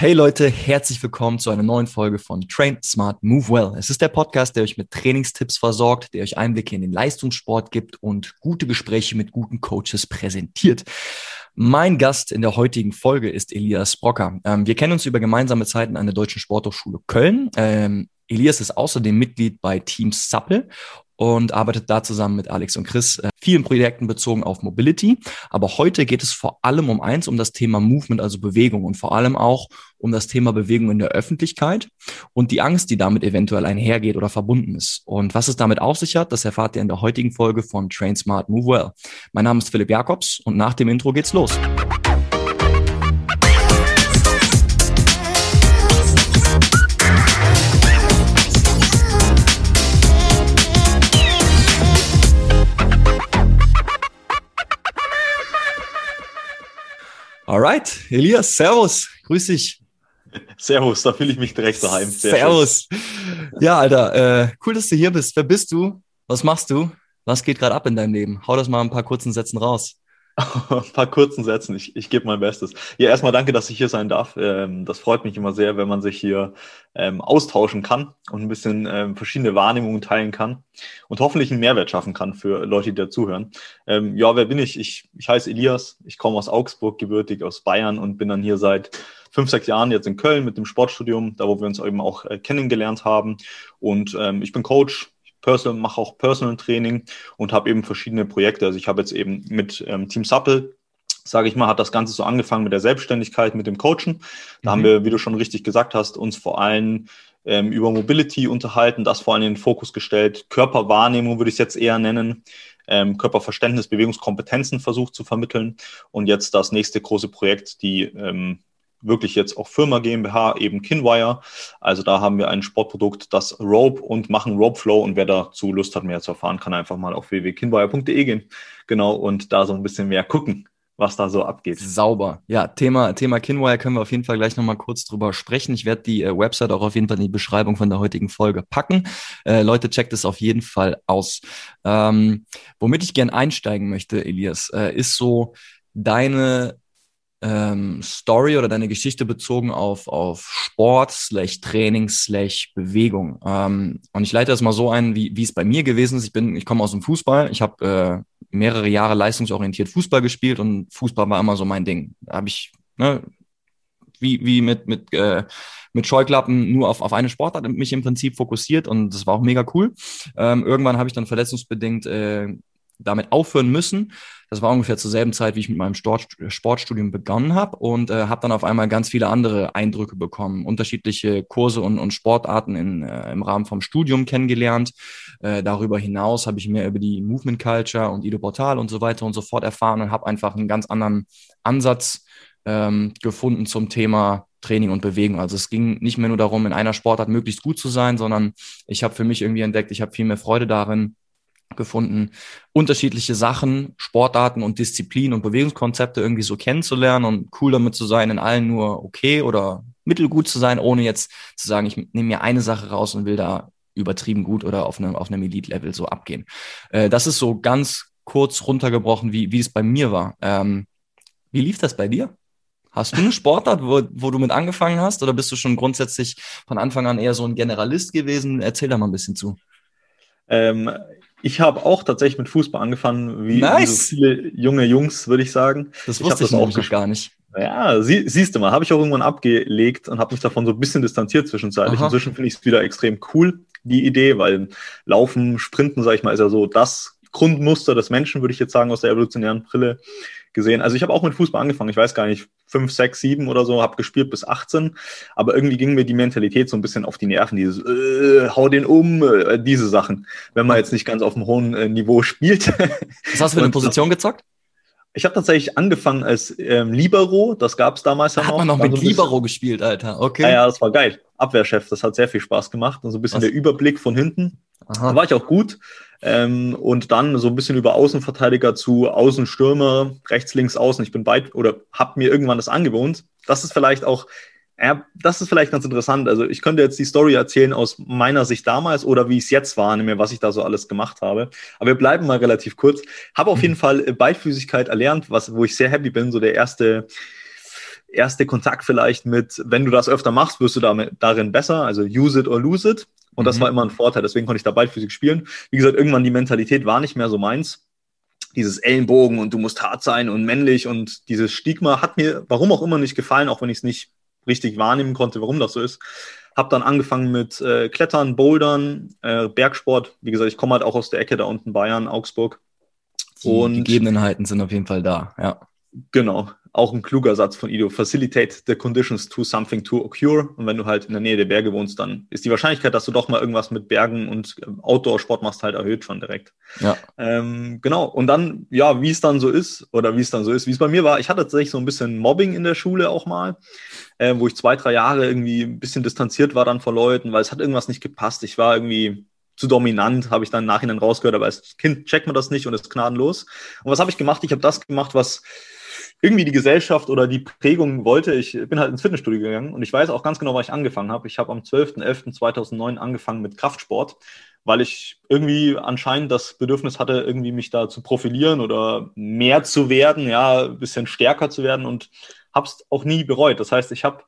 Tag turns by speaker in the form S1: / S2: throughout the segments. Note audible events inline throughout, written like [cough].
S1: Hey Leute, herzlich willkommen zu einer neuen Folge von Train Smart Move Well. Es ist der Podcast, der euch mit Trainingstipps versorgt, der euch Einblicke in den Leistungssport gibt und gute Gespräche mit guten Coaches präsentiert. Mein Gast in der heutigen Folge ist Elias Brocker. Ähm, wir kennen uns über gemeinsame Zeiten an der Deutschen Sporthochschule Köln. Ähm, Elias ist außerdem Mitglied bei Team Suppel und arbeitet da zusammen mit Alex und Chris äh, vielen Projekten bezogen auf Mobility. Aber heute geht es vor allem um eins, um das Thema Movement, also Bewegung und vor allem auch um das Thema Bewegung in der Öffentlichkeit und die Angst, die damit eventuell einhergeht oder verbunden ist. Und was es damit auf sich hat, das erfahrt ihr in der heutigen Folge von Train Smart Move Well. Mein Name ist Philipp Jakobs und nach dem Intro geht's los. Alright, Elias, Servus, grüß dich.
S2: Servus, da fühle ich mich direkt daheim.
S1: Sehr servus. Schön. Ja, Alter, äh, cool, dass du hier bist. Wer bist du? Was machst du? Was geht gerade ab in deinem Leben? Hau das mal ein paar kurzen Sätzen raus.
S2: Ein [laughs] paar kurzen Sätzen. Ich, ich gebe mein Bestes. Ja, erstmal danke, dass ich hier sein darf. Ähm, das freut mich immer sehr, wenn man sich hier ähm, austauschen kann und ein bisschen ähm, verschiedene Wahrnehmungen teilen kann und hoffentlich einen Mehrwert schaffen kann für Leute, die da zuhören. Ähm, ja, wer bin ich? ich? Ich heiße Elias. Ich komme aus Augsburg, gebürtig aus Bayern und bin dann hier seit fünf, sechs Jahren jetzt in Köln mit dem Sportstudium, da wo wir uns eben auch äh, kennengelernt haben. Und ähm, ich bin Coach, Personal, mache auch Personal Training und habe eben verschiedene Projekte. Also ich habe jetzt eben mit ähm, Team Supple, sage ich mal, hat das Ganze so angefangen mit der Selbstständigkeit, mit dem Coachen. Da mhm. haben wir, wie du schon richtig gesagt hast, uns vor allem ähm, über Mobility unterhalten, das vor allem in den Fokus gestellt. Körperwahrnehmung würde ich es jetzt eher nennen. Ähm, Körperverständnis, Bewegungskompetenzen versucht zu vermitteln. Und jetzt das nächste große Projekt, die ähm, wirklich jetzt auch Firma GmbH, eben Kinwire. Also da haben wir ein Sportprodukt, das Rope und machen Rope Flow und wer dazu Lust hat, mehr zu erfahren, kann einfach mal auf www.kinwire.de gehen. Genau, und da so ein bisschen mehr gucken, was da so abgeht.
S1: Sauber. Ja, Thema, Thema Kinwire können wir auf jeden Fall gleich nochmal kurz drüber sprechen. Ich werde die äh, Website auch auf jeden Fall in die Beschreibung von der heutigen Folge packen. Äh, Leute, checkt es auf jeden Fall aus. Ähm, womit ich gern einsteigen möchte, Elias, äh, ist so deine ähm, Story oder deine Geschichte bezogen auf, auf Sport, slash Training, slash Bewegung. Ähm, und ich leite das mal so ein, wie, wie es bei mir gewesen ist. Ich bin, ich komme aus dem Fußball. Ich habe äh, mehrere Jahre leistungsorientiert Fußball gespielt und Fußball war immer so mein Ding. Da habe ich, ne, wie, wie mit, mit, äh, mit Scheuklappen nur auf, auf eine Sportart mich im Prinzip fokussiert und das war auch mega cool. Ähm, irgendwann habe ich dann verletzungsbedingt äh, damit aufhören müssen. Das war ungefähr zur selben Zeit, wie ich mit meinem Sport, Sportstudium begonnen habe und äh, habe dann auf einmal ganz viele andere Eindrücke bekommen, unterschiedliche Kurse und, und Sportarten in, äh, im Rahmen vom Studium kennengelernt. Äh, darüber hinaus habe ich mehr über die Movement Culture und Ido Portal und so weiter und so fort erfahren und habe einfach einen ganz anderen Ansatz ähm, gefunden zum Thema Training und Bewegung. Also es ging nicht mehr nur darum, in einer Sportart möglichst gut zu sein, sondern ich habe für mich irgendwie entdeckt, ich habe viel mehr Freude darin, gefunden, unterschiedliche Sachen, Sportarten und Disziplinen und Bewegungskonzepte irgendwie so kennenzulernen und cool damit zu sein, in allen nur okay oder mittelgut zu sein, ohne jetzt zu sagen, ich nehme mir eine Sache raus und will da übertrieben gut oder auf einem, auf einem Elite-Level so abgehen. Äh, das ist so ganz kurz runtergebrochen, wie, wie es bei mir war. Ähm, wie lief das bei dir? Hast du eine [laughs] Sportart, wo, wo du mit angefangen hast oder bist du schon grundsätzlich von Anfang an eher so ein Generalist gewesen? Erzähl da mal ein bisschen zu.
S2: Ähm, ich habe auch tatsächlich mit Fußball angefangen, wie, nice. so viele junge Jungs, würde ich sagen.
S1: Das wusste ich, ich auch gar nicht.
S2: Ja, sie, siehst du mal, habe ich auch irgendwann abgelegt und habe mich davon so ein bisschen distanziert zwischenzeitlich. Aha. Inzwischen finde ich es wieder extrem cool, die Idee, weil Laufen, Sprinten, sage ich mal, ist ja so das Grundmuster des Menschen, würde ich jetzt sagen, aus der evolutionären Brille gesehen. Also ich habe auch mit Fußball angefangen, ich weiß gar nicht, fünf, sechs, sieben oder so, habe gespielt bis 18, aber irgendwie ging mir die Mentalität so ein bisschen auf die Nerven, dieses äh, hau den um, äh, diese Sachen, wenn man jetzt nicht ganz auf einem hohen äh, Niveau [laughs] spielt.
S1: Was hast du für eine Position gezockt?
S2: Ich habe tatsächlich angefangen als ähm, Libero, das gab es damals
S1: ja
S2: noch.
S1: Hat man noch mit so Libero gespielt, Alter, okay.
S2: Ja, ja, das war geil. Abwehrchef, das hat sehr viel Spaß gemacht und so ein bisschen Was? der Überblick von hinten. Aha. Da war ich auch gut. Ähm, und dann so ein bisschen über Außenverteidiger zu Außenstürmer, rechts, links, außen. Ich bin weit oder habe mir irgendwann das angewohnt. Das ist vielleicht auch, ja, das ist vielleicht ganz interessant. Also ich könnte jetzt die Story erzählen aus meiner Sicht damals oder wie es jetzt war, nämlich was ich da so alles gemacht habe. Aber wir bleiben mal relativ kurz. Habe auf jeden Fall Beidfüßigkeit erlernt, was, wo ich sehr happy bin. So der erste erste Kontakt vielleicht mit, wenn du das öfter machst, wirst du damit, darin besser, also use it or lose it. Und das mhm. war immer ein Vorteil, deswegen konnte ich da Ballphysik spielen. Wie gesagt, irgendwann die Mentalität war nicht mehr so meins. Dieses Ellenbogen und du musst hart sein und männlich und dieses Stigma hat mir, warum auch immer, nicht gefallen, auch wenn ich es nicht richtig wahrnehmen konnte, warum das so ist. Hab dann angefangen mit äh, Klettern, Bouldern, äh, Bergsport. Wie gesagt, ich komme halt auch aus der Ecke da unten, Bayern, Augsburg.
S1: Die und Gegebenheiten sind auf jeden Fall da, ja.
S2: Genau auch ein kluger Satz von Ido. Facilitate the conditions to something to occur. Und wenn du halt in der Nähe der Berge wohnst, dann ist die Wahrscheinlichkeit, dass du doch mal irgendwas mit Bergen und Outdoor-Sport machst, halt erhöht schon direkt. Ja. Ähm, genau. Und dann, ja, wie es dann so ist, oder wie es dann so ist, wie es bei mir war, ich hatte tatsächlich so ein bisschen Mobbing in der Schule auch mal, äh, wo ich zwei, drei Jahre irgendwie ein bisschen distanziert war dann vor Leuten, weil es hat irgendwas nicht gepasst. Ich war irgendwie zu dominant, habe ich dann im Nachhinein rausgehört, aber als Kind checkt man das nicht und ist gnadenlos. Und was habe ich gemacht? Ich habe das gemacht, was irgendwie die Gesellschaft oder die Prägung wollte. Ich bin halt ins Fitnessstudio gegangen und ich weiß auch ganz genau, wann ich angefangen habe. Ich habe am 12.11.2009 angefangen mit Kraftsport, weil ich irgendwie anscheinend das Bedürfnis hatte, irgendwie mich da zu profilieren oder mehr zu werden, ja, ein bisschen stärker zu werden und habe es auch nie bereut. Das heißt, ich habe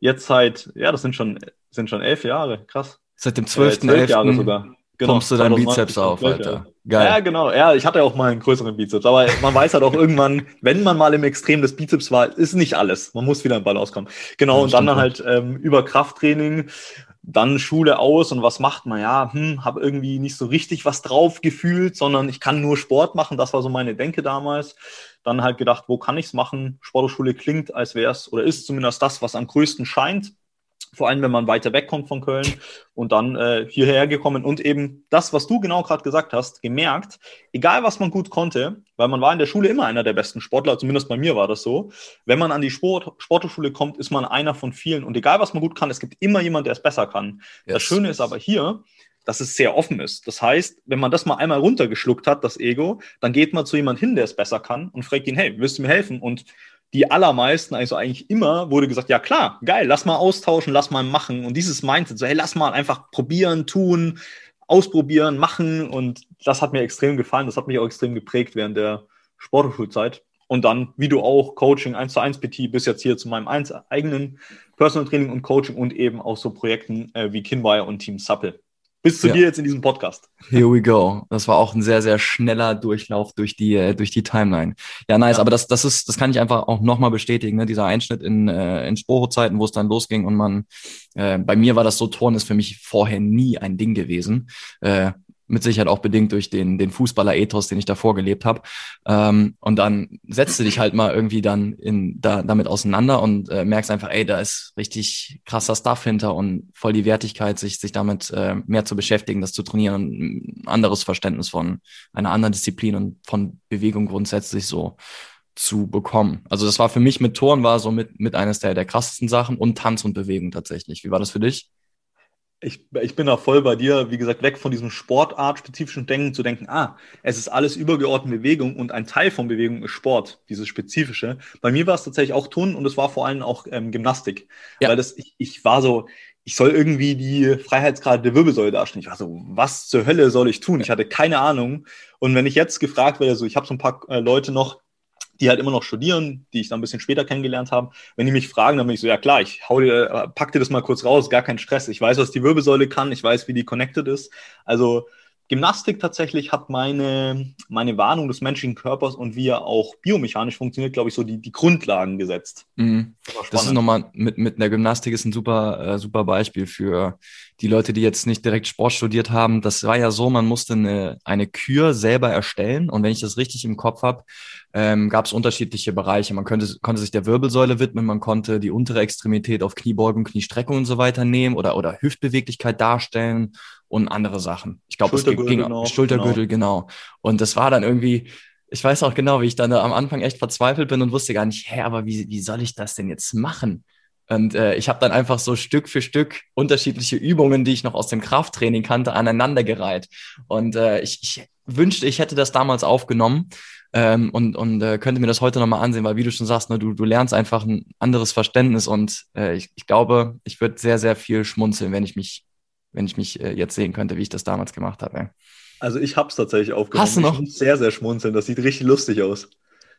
S2: jetzt seit, ja, das sind schon, sind schon elf Jahre, krass.
S1: Seit dem 12.11. Äh, Jahre sogar.
S2: Genau, pumpst du deinen Bizeps auf, Alter. Geil. Ja, genau. Ja, ich hatte auch mal einen größeren Bizeps. Aber man weiß halt auch irgendwann, wenn man mal im Extrem des Bizeps war, ist nicht alles. Man muss wieder im Ball auskommen. Genau, ja, und dann halt ähm, über Krafttraining, dann Schule aus und was macht man? Ja, hm, habe irgendwie nicht so richtig was drauf gefühlt, sondern ich kann nur Sport machen. Das war so meine Denke damals. Dann halt gedacht, wo kann ich's machen? Sporthochschule klingt, als wäre es oder ist zumindest das, was am größten scheint vor allem wenn man weiter wegkommt von Köln und dann äh, hierher gekommen und eben das, was du genau gerade gesagt hast, gemerkt, egal was man gut konnte, weil man war in der Schule immer einer der besten Sportler, zumindest bei mir war das so. Wenn man an die Sport, Sporthochschule kommt, ist man einer von vielen und egal was man gut kann, es gibt immer jemand, der es besser kann. Yes. Das Schöne ist aber hier, dass es sehr offen ist. Das heißt, wenn man das mal einmal runtergeschluckt hat, das Ego, dann geht man zu jemand hin, der es besser kann und fragt ihn, hey, willst du mir helfen? Und die allermeisten, also eigentlich immer, wurde gesagt, ja klar, geil, lass mal austauschen, lass mal machen. Und dieses Mindset, so hey, lass mal einfach probieren, tun, ausprobieren, machen. Und das hat mir extrem gefallen. Das hat mich auch extrem geprägt während der Sporthochschulzeit. Und dann, wie du auch, Coaching 1 zu 1 PT bis jetzt hier zu meinem eigenen Personal Training und Coaching und eben auch so Projekten äh, wie Kinwire und Team Supple. Bis zu ja. dir jetzt in diesem Podcast.
S1: Here we go. Das war auch ein sehr, sehr schneller Durchlauf durch die, äh, durch die Timeline. Ja, nice. Ja. Aber das, das ist, das kann ich einfach auch nochmal bestätigen, ne? Dieser Einschnitt in, äh, in Sporo-Zeiten, wo es dann losging und man, äh, bei mir war das so, Turn ist für mich vorher nie ein Ding gewesen. Äh, mit Sicherheit auch bedingt durch den, den Fußballer-Ethos, den ich davor gelebt habe. Ähm, und dann setzt du dich halt mal irgendwie dann in, da, damit auseinander und äh, merkst einfach, ey, da ist richtig krasser Stuff hinter und voll die Wertigkeit, sich, sich damit äh, mehr zu beschäftigen, das zu trainieren und ein anderes Verständnis von einer anderen Disziplin und von Bewegung grundsätzlich so zu bekommen. Also das war für mich mit Toren war so mit, mit eines der, der krassesten Sachen und Tanz und Bewegung tatsächlich. Wie war das für dich?
S2: Ich, ich bin da voll bei dir, wie gesagt, weg von diesem sportartspezifischen Denken zu denken, ah, es ist alles übergeordnete Bewegung und ein Teil von Bewegung ist Sport, dieses Spezifische. Bei mir war es tatsächlich auch Turnen und es war vor allem auch ähm, Gymnastik. Ja. Weil das, ich, ich war so, ich soll irgendwie die Freiheitsgrade der Wirbelsäule darstellen. Ich war so, was zur Hölle soll ich tun? Ich hatte keine Ahnung. Und wenn ich jetzt gefragt werde, so, ich habe so ein paar äh, Leute noch, die halt immer noch studieren, die ich dann ein bisschen später kennengelernt habe. Wenn die mich fragen, dann bin ich so, ja klar, ich hau dir, pack dir das mal kurz raus, gar kein Stress. Ich weiß, was die Wirbelsäule kann, ich weiß, wie die connected ist. Also Gymnastik tatsächlich hat meine, meine Warnung des menschlichen Körpers und wie er auch biomechanisch funktioniert, glaube ich, so die, die Grundlagen gesetzt.
S1: Mhm. Das, das ist nochmal mit, mit der Gymnastik ist ein super, äh, super Beispiel für die Leute, die jetzt nicht direkt Sport studiert haben. Das war ja so, man musste eine, eine Kür selber erstellen und wenn ich das richtig im Kopf habe, ähm, gab es unterschiedliche Bereiche. Man könnte, konnte sich der Wirbelsäule widmen, man konnte die untere Extremität auf Kniebeugung, Kniestreckung und so weiter nehmen oder, oder Hüftbeweglichkeit darstellen und andere Sachen. Ich glaube, es ging genau, Schultergürtel, genau. genau. Und das war dann irgendwie, ich weiß auch genau, wie ich dann am Anfang echt verzweifelt bin und wusste gar nicht, hä, aber wie, wie soll ich das denn jetzt machen? Und äh, ich habe dann einfach so Stück für Stück unterschiedliche Übungen, die ich noch aus dem Krafttraining kannte, aneinandergereiht. Und äh, ich, ich wünschte, ich hätte das damals aufgenommen ähm, und, und äh, könnte mir das heute nochmal ansehen, weil wie du schon sagst, ne, du, du lernst einfach ein anderes Verständnis und äh, ich, ich glaube, ich würde sehr, sehr viel schmunzeln, wenn ich mich wenn ich mich äh, jetzt sehen könnte, wie ich das damals gemacht habe.
S2: Also ich habe es tatsächlich aufgenommen.
S1: Hast du noch?
S2: Ich sehr, sehr schmunzeln. Das sieht richtig lustig aus.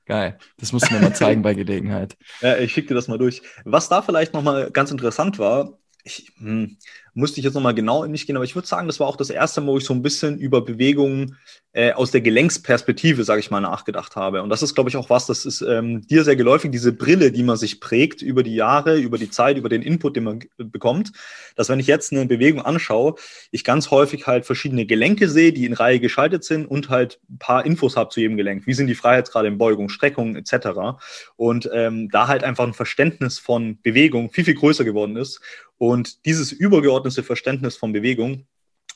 S1: Geil. Das musst du mir mal zeigen bei Gelegenheit. [laughs]
S2: Ja, ich schicke dir das mal durch. Was da vielleicht nochmal ganz interessant war, ich hm, musste ich jetzt nochmal genau in mich gehen, aber ich würde sagen, das war auch das erste Mal, wo ich so ein bisschen über Bewegungen äh, aus der Gelenksperspektive, sage ich mal, nachgedacht habe. Und das ist, glaube ich, auch was, das ist ähm, dir sehr geläufig, diese Brille, die man sich prägt über die Jahre, über die Zeit, über den Input, den man bekommt, dass wenn ich jetzt eine Bewegung anschaue, ich ganz häufig halt verschiedene Gelenke sehe, die in Reihe geschaltet sind und halt ein paar Infos habe zu jedem Gelenk. Wie sind die Freiheitsgrade in Beugung, Streckung etc. Und ähm, da halt einfach ein Verständnis von Bewegung viel, viel größer geworden ist. Und dieses übergeordnete Verständnis von Bewegung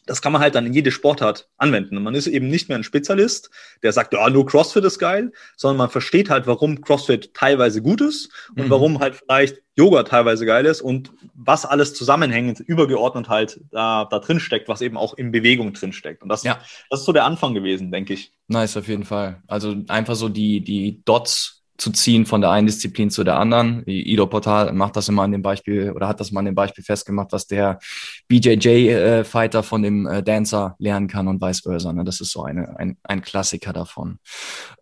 S2: das kann man halt dann in jede Sportart anwenden. Man ist eben nicht mehr ein Spezialist, der sagt, ja, nur CrossFit ist geil, sondern man versteht halt, warum CrossFit teilweise gut ist und mhm. warum halt vielleicht Yoga teilweise geil ist und was alles zusammenhängend, übergeordnet halt da, da drin steckt, was eben auch in Bewegung drin steckt. Und das, ja. das ist so der Anfang gewesen, denke ich.
S1: Nice, auf jeden Fall. Also einfach so die, die Dots zu ziehen von der einen Disziplin zu der anderen. Ido Portal macht das immer an dem Beispiel oder hat das mal an dem Beispiel festgemacht, was der BJJ-Fighter äh, von dem äh, Dancer lernen kann und vice versa. Ne? Das ist so eine, ein, ein Klassiker davon.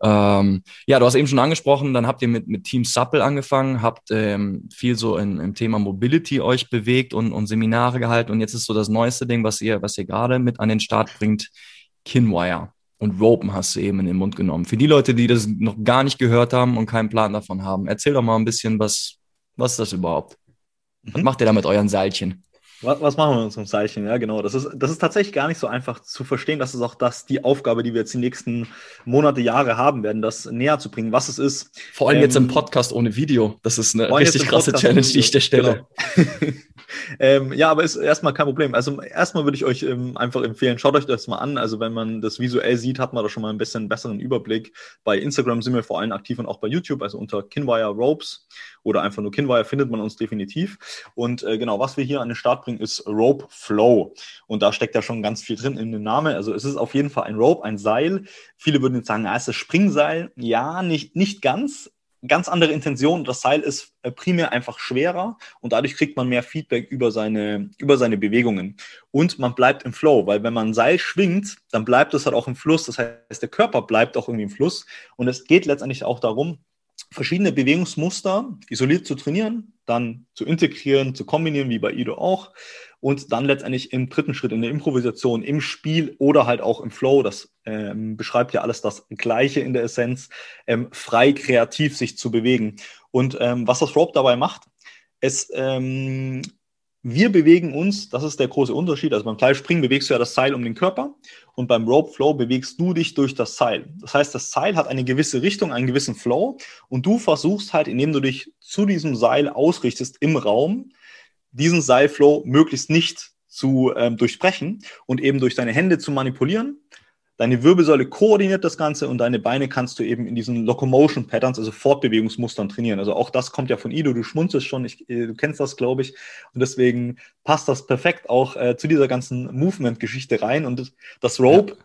S1: Ähm, ja, du hast eben schon angesprochen, dann habt ihr mit, mit Team Supple angefangen, habt ähm, viel so in, im Thema Mobility euch bewegt und, und Seminare gehalten und jetzt ist so das neueste Ding, was ihr, was ihr gerade mit an den Start bringt, Kinwire und Ropen hast du eben in den Mund genommen. Für die Leute, die das noch gar nicht gehört haben und keinen Plan davon haben, erzähl doch mal ein bisschen, was, was ist das überhaupt? Was mhm. macht ihr da mit euren Seilchen?
S2: Was, was machen wir mit unserem Seilchen? Ja, genau. Das ist, das ist tatsächlich gar nicht so einfach zu verstehen. Das ist auch das, die Aufgabe, die wir jetzt die nächsten Monate, Jahre haben werden, das näher zu bringen, was es ist.
S1: Vor allem ähm, jetzt im ähm, Podcast ohne Video. Das ist eine richtig krasse Challenge, die ich dir stelle.
S2: Genau. [laughs] ähm, ja, aber ist erstmal kein Problem. Also erstmal würde ich euch ähm, einfach empfehlen, schaut euch das mal an. Also wenn man das visuell sieht, hat man da schon mal ein bisschen besseren Überblick. Bei Instagram sind wir vor allem aktiv und auch bei YouTube, also unter Kinwire Ropes oder einfach nur Kinwire findet man uns definitiv. Und äh, genau, was wir hier an den Start bringen, ist Rope Flow. Und da steckt ja schon ganz viel drin in dem Namen. Also es ist auf jeden Fall ein Rope, ein Seil. Viele würden jetzt sagen, ah, ist das Springseil? Ja, nicht, nicht ganz ganz andere Intention. Das Seil ist äh, primär einfach schwerer und dadurch kriegt man mehr Feedback über seine, über seine Bewegungen. Und man bleibt im Flow, weil wenn man ein Seil schwingt, dann bleibt es halt auch im Fluss. Das heißt, der Körper bleibt auch irgendwie im Fluss. Und es geht letztendlich auch darum, verschiedene Bewegungsmuster isoliert zu trainieren, dann zu integrieren, zu kombinieren, wie bei Ido auch, und dann letztendlich im dritten Schritt in der Improvisation, im Spiel oder halt auch im Flow, das ähm, beschreibt ja alles das Gleiche in der Essenz, ähm, frei kreativ sich zu bewegen. Und ähm, was das Rope dabei macht, es ähm, wir bewegen uns, das ist der große Unterschied. Also beim Seilspringen bewegst du ja das Seil um den Körper und beim Rope Flow bewegst du dich durch das Seil. Das heißt, das Seil hat eine gewisse Richtung, einen gewissen Flow und du versuchst halt, indem du dich zu diesem Seil ausrichtest im Raum, diesen Seilflow möglichst nicht zu ähm, durchbrechen und eben durch deine Hände zu manipulieren. Deine Wirbelsäule koordiniert das Ganze und deine Beine kannst du eben in diesen Locomotion Patterns, also Fortbewegungsmustern trainieren. Also auch das kommt ja von Ido, du schmunzelst schon, ich, äh, du kennst das, glaube ich. Und deswegen passt das perfekt auch äh, zu dieser ganzen Movement-Geschichte rein. Und das Rope, ja.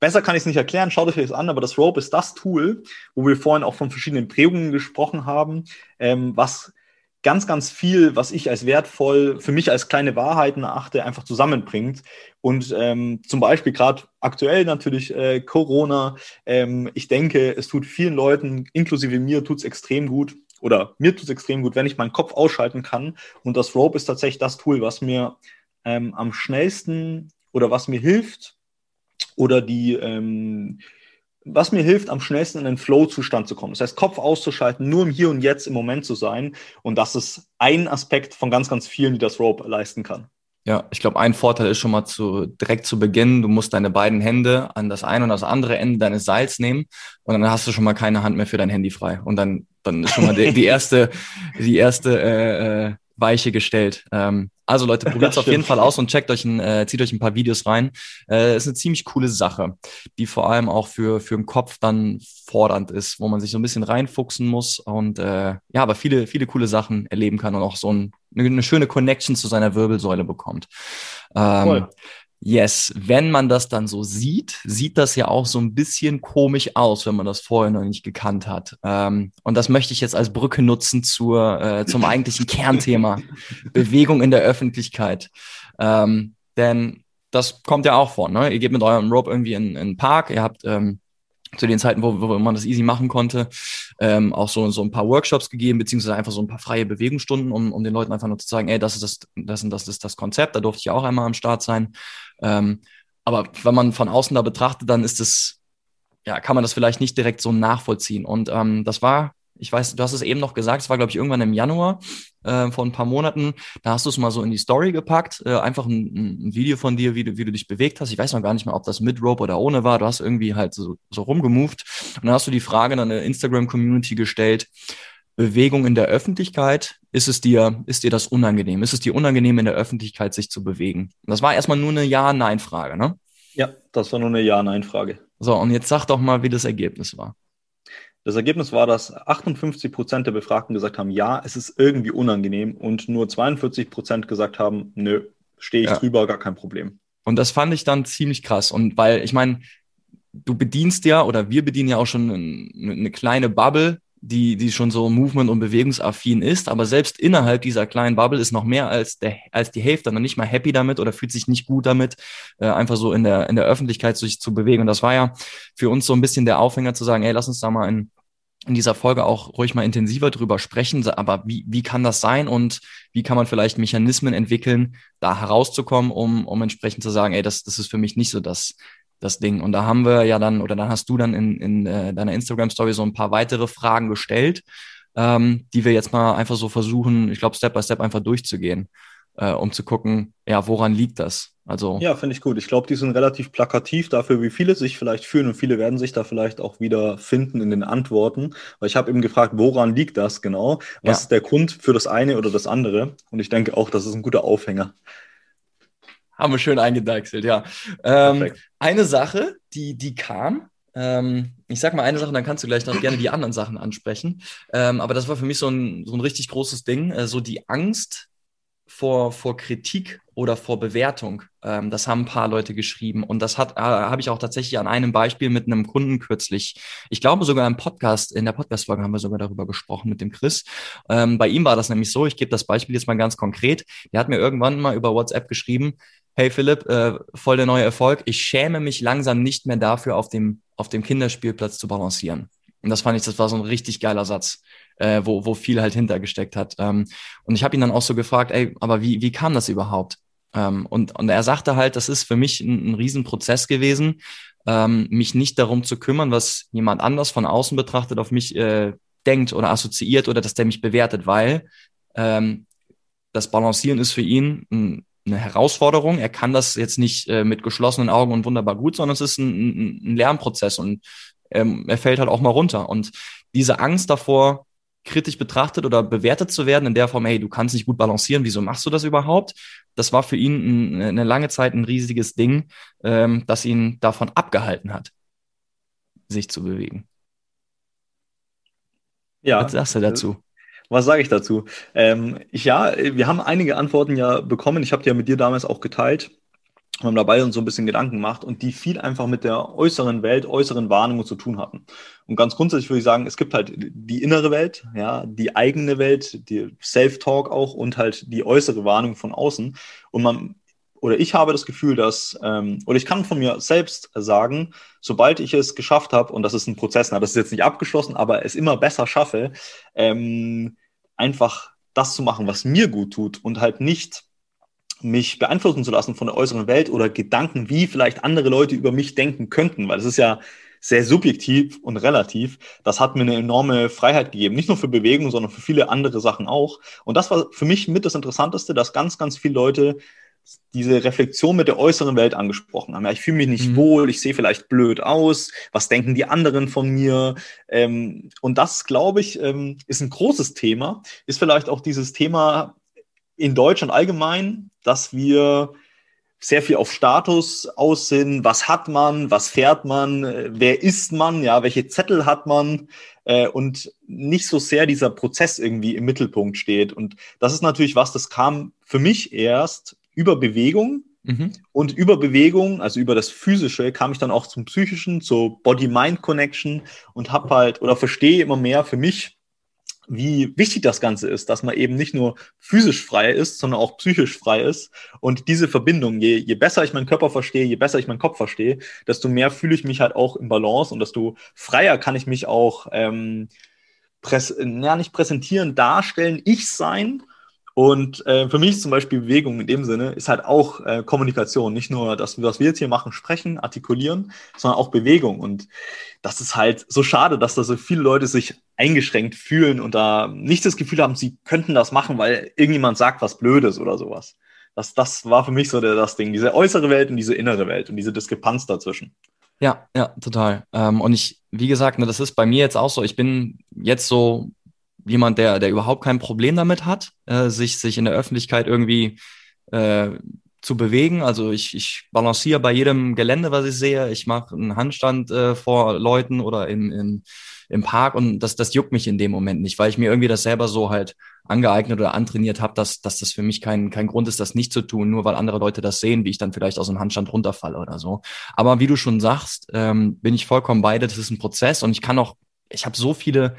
S2: besser kann ich es nicht erklären, schaut euch das an, aber das Rope ist das Tool, wo wir vorhin auch von verschiedenen Prägungen gesprochen haben, ähm, was ganz, ganz viel, was ich als wertvoll für mich als kleine Wahrheiten erachte, einfach zusammenbringt. Und ähm, zum Beispiel gerade aktuell natürlich äh, Corona. Ähm, ich denke, es tut vielen Leuten, inklusive mir, tut es extrem gut. Oder mir tut es extrem gut, wenn ich meinen Kopf ausschalten kann. Und das Rope ist tatsächlich das Tool, was mir ähm, am schnellsten oder was mir hilft oder die ähm, was mir hilft, am schnellsten in den Flow-Zustand zu kommen. Das heißt, Kopf auszuschalten, nur im Hier und Jetzt im Moment zu sein. Und das ist ein Aspekt von ganz, ganz vielen, die das Rope leisten kann.
S1: Ja, ich glaube, ein Vorteil ist schon mal zu, direkt zu Beginn, du musst deine beiden Hände an das eine und das andere Ende deines Seils nehmen und dann hast du schon mal keine Hand mehr für dein Handy frei. Und dann, dann ist schon mal die, die [laughs] erste, die erste äh, äh, Weiche gestellt. Ähm, also Leute, [laughs] probiert es auf jeden Fall aus und checkt euch ein, äh, zieht euch ein paar Videos rein. Äh, ist eine ziemlich coole Sache, die vor allem auch für, für den Kopf dann fordernd ist, wo man sich so ein bisschen reinfuchsen muss und äh, ja, aber viele, viele coole Sachen erleben kann und auch so ein, eine, schöne Connection zu seiner Wirbelsäule bekommt. Ähm, cool. Yes, wenn man das dann so sieht, sieht das ja auch so ein bisschen komisch aus, wenn man das vorher noch nicht gekannt hat. Ähm, und das möchte ich jetzt als Brücke nutzen zur, äh, zum eigentlichen Kernthema, [laughs] Bewegung in der Öffentlichkeit. Ähm, denn das kommt ja auch vor. Ne? Ihr geht mit eurem Rope irgendwie in, in den Park, ihr habt ähm, zu den Zeiten, wo, wo man das easy machen konnte, ähm, auch so, so ein paar Workshops gegeben, beziehungsweise einfach so ein paar freie Bewegungsstunden, um, um den Leuten einfach nur zu sagen, ey, das ist das, das, und das ist das Konzept, da durfte ich auch einmal am Start sein. Ähm, aber wenn man von außen da betrachtet, dann ist es, ja, kann man das vielleicht nicht direkt so nachvollziehen. Und ähm, das war ich weiß, du hast es eben noch gesagt, es war, glaube ich, irgendwann im Januar äh, vor ein paar Monaten. Da hast du es mal so in die Story gepackt, äh, einfach ein, ein, Video von dir, wie du, wie du dich bewegt hast. Ich weiß noch gar nicht mehr, ob das mit Rope oder ohne war. Du hast irgendwie halt so, so rumgemoved. Und dann hast du die Frage an eine Instagram-Community gestellt. Bewegung in der Öffentlichkeit, ist es dir, ist dir das unangenehm? Ist es dir unangenehm, in der Öffentlichkeit sich zu bewegen? Und das war erstmal nur eine Ja-Nein-Frage, ne?
S2: Ja, das war nur eine Ja-Nein-Frage.
S1: So, und jetzt sag doch mal, wie das Ergebnis war.
S2: Das Ergebnis war, dass 58 Prozent der Befragten gesagt haben, ja, es ist irgendwie unangenehm und nur 42 Prozent gesagt haben, nö, stehe ich ja. drüber, gar kein Problem.
S1: Und das fand ich dann ziemlich krass. Und weil, ich meine, du bedienst ja oder wir bedienen ja auch schon eine, eine kleine Bubble, die, die schon so movement- und bewegungsaffin ist, aber selbst innerhalb dieser kleinen Bubble ist noch mehr als, der, als die Hälfte noch nicht mal happy damit oder fühlt sich nicht gut damit, äh, einfach so in der, in der Öffentlichkeit sich zu bewegen. Und das war ja für uns so ein bisschen der Aufhänger zu sagen, ey, lass uns da mal in, in dieser Folge auch ruhig mal intensiver drüber sprechen, aber wie, wie kann das sein und wie kann man vielleicht Mechanismen entwickeln, da herauszukommen, um, um entsprechend zu sagen, ey, das, das ist für mich nicht so das, das Ding. Und da haben wir ja dann, oder dann hast du dann in, in äh, deiner Instagram-Story so ein paar weitere Fragen gestellt, ähm, die wir jetzt mal einfach so versuchen, ich glaube, Step by Step einfach durchzugehen, äh, um zu gucken, ja, woran liegt das?
S2: Also ja, finde ich gut. Ich glaube, die sind relativ plakativ dafür, wie viele sich vielleicht fühlen und viele werden sich da vielleicht auch wieder finden in den Antworten. Weil ich habe eben gefragt, woran liegt das genau? Was ja. ist der Grund für das eine oder das andere? Und ich denke auch, das ist ein guter Aufhänger.
S1: Haben wir schön eingedeichselt, ja. Ähm, eine Sache, die, die kam, ähm, ich sag mal eine Sache, dann kannst du gleich noch gerne die anderen Sachen ansprechen. Ähm, aber das war für mich so ein, so ein richtig großes Ding, äh, so die Angst vor, vor Kritik oder vor Bewertung. Ähm, das haben ein paar Leute geschrieben und das hat äh, habe ich auch tatsächlich an einem Beispiel mit einem Kunden kürzlich. Ich glaube sogar im Podcast, in der Podcast-Folge haben wir sogar darüber gesprochen mit dem Chris. Ähm, bei ihm war das nämlich so, ich gebe das Beispiel jetzt mal ganz konkret. Der hat mir irgendwann mal über WhatsApp geschrieben, hey Philipp, äh, voll der neue Erfolg, ich schäme mich langsam nicht mehr dafür, auf dem, auf dem Kinderspielplatz zu balancieren. Und das fand ich, das war so ein richtig geiler Satz äh, wo, wo viel halt hintergesteckt hat. Ähm, und ich habe ihn dann auch so gefragt, ey, aber wie, wie kam das überhaupt? Ähm, und, und er sagte halt, das ist für mich ein, ein Riesenprozess gewesen, ähm, mich nicht darum zu kümmern, was jemand anders von außen betrachtet auf mich äh, denkt oder assoziiert oder dass der mich bewertet, weil ähm, das Balancieren ist für ihn ein, eine Herausforderung. Er kann das jetzt nicht äh, mit geschlossenen Augen und wunderbar gut, sondern es ist ein, ein, ein Lernprozess und ähm, er fällt halt auch mal runter. Und diese Angst davor, kritisch betrachtet oder bewertet zu werden in der Form, hey, du kannst nicht gut balancieren, wieso machst du das überhaupt? Das war für ihn ein, eine lange Zeit ein riesiges Ding, ähm, das ihn davon abgehalten hat, sich zu bewegen.
S2: Ja. Was sagst du dazu? Was sage ich dazu? Ähm, ja, wir haben einige Antworten ja bekommen. Ich habe die ja mit dir damals auch geteilt. Wir haben dabei uns so ein bisschen Gedanken gemacht und die viel einfach mit der äußeren Welt, äußeren Wahrnehmung zu tun hatten. Und ganz grundsätzlich würde ich sagen, es gibt halt die innere Welt, ja, die eigene Welt, die Self-Talk auch und halt die äußere Wahrnehmung von außen. Und man, oder ich habe das Gefühl, dass, ähm, oder ich kann von mir selbst sagen, sobald ich es geschafft habe, und das ist ein Prozess, na, das ist jetzt nicht abgeschlossen, aber es immer besser schaffe, ähm, einfach das zu machen, was mir gut tut und halt nicht mich beeinflussen zu lassen von der äußeren Welt oder Gedanken, wie vielleicht andere Leute über mich denken könnten, weil das ist ja sehr subjektiv und relativ. Das hat mir eine enorme Freiheit gegeben, nicht nur für Bewegung, sondern für viele andere Sachen auch. Und das war für mich mit das Interessanteste, dass ganz, ganz viele Leute diese Reflexion mit der äußeren Welt angesprochen haben. Ja, ich fühle mich nicht mhm. wohl, ich sehe vielleicht blöd aus, was denken die anderen von mir? Ähm, und das, glaube ich, ähm, ist ein großes Thema, ist vielleicht auch dieses Thema in Deutschland allgemein, dass wir sehr viel auf Status aussehen. Was hat man? Was fährt man? Wer ist man? Ja, welche Zettel hat man? Äh, und nicht so sehr dieser Prozess irgendwie im Mittelpunkt steht. Und das ist natürlich was, das kam für mich erst über Bewegung. Mhm. Und über Bewegung, also über das Physische, kam ich dann auch zum Psychischen, zur Body-Mind-Connection und habe halt oder verstehe immer mehr für mich, wie wichtig das Ganze ist, dass man eben nicht nur physisch frei ist, sondern auch psychisch frei ist. Und diese Verbindung, je, je besser ich meinen Körper verstehe, je besser ich meinen Kopf verstehe, desto mehr fühle ich mich halt auch im Balance und desto freier kann ich mich auch, ähm, präs ja, nicht präsentieren, darstellen, ich sein und äh, für mich zum Beispiel Bewegung in dem Sinne ist halt auch äh, Kommunikation. Nicht nur das, was wir jetzt hier machen, sprechen, artikulieren, sondern auch Bewegung. Und das ist halt so schade, dass da so viele Leute sich eingeschränkt fühlen und da nicht das Gefühl haben, sie könnten das machen, weil irgendjemand sagt was Blödes oder sowas. Das, das war für mich so der, das Ding, diese äußere Welt und diese innere Welt und diese Diskrepanz dazwischen.
S1: Ja, ja, total. Ähm, und ich, wie gesagt, ne, das ist bei mir jetzt auch so. Ich bin jetzt so jemand, der, der überhaupt kein Problem damit hat, äh, sich, sich in der Öffentlichkeit irgendwie äh, zu bewegen. Also ich, ich balanciere bei jedem Gelände, was ich sehe. Ich mache einen Handstand äh, vor Leuten oder in, in, im Park und das, das juckt mich in dem Moment nicht, weil ich mir irgendwie das selber so halt angeeignet oder antrainiert habe, dass, dass das für mich kein, kein Grund ist, das nicht zu tun, nur weil andere Leute das sehen, wie ich dann vielleicht aus dem Handstand runterfalle oder so. Aber wie du schon sagst, ähm, bin ich vollkommen beide. Das ist ein Prozess und ich kann auch, ich habe so viele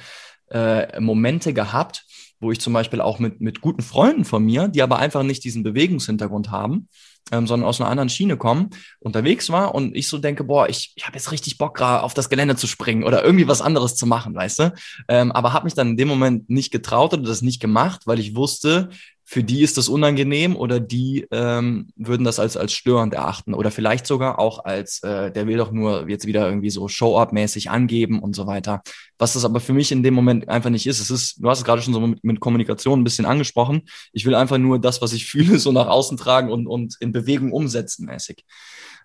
S1: äh, Momente gehabt, wo ich zum Beispiel auch mit, mit guten Freunden von mir, die aber einfach nicht diesen Bewegungshintergrund haben, ähm, sondern aus einer anderen Schiene kommen, unterwegs war und ich so denke, boah, ich, ich habe jetzt richtig Bock, auf das Gelände zu springen oder irgendwie was anderes zu machen, weißt du? Ähm, aber habe mich dann in dem Moment nicht getraut oder das nicht gemacht, weil ich wusste, für die ist das unangenehm oder die ähm, würden das als, als störend erachten oder vielleicht sogar auch als, äh, der will doch nur jetzt wieder irgendwie so Show-up-mäßig angeben und so weiter. Was das aber für mich in dem Moment einfach nicht ist. Es ist, du hast es gerade schon so mit, mit Kommunikation ein bisschen angesprochen. Ich will einfach nur das, was ich [laughs] fühle, so nach außen tragen und, und in Bewegung umsetzen mäßig.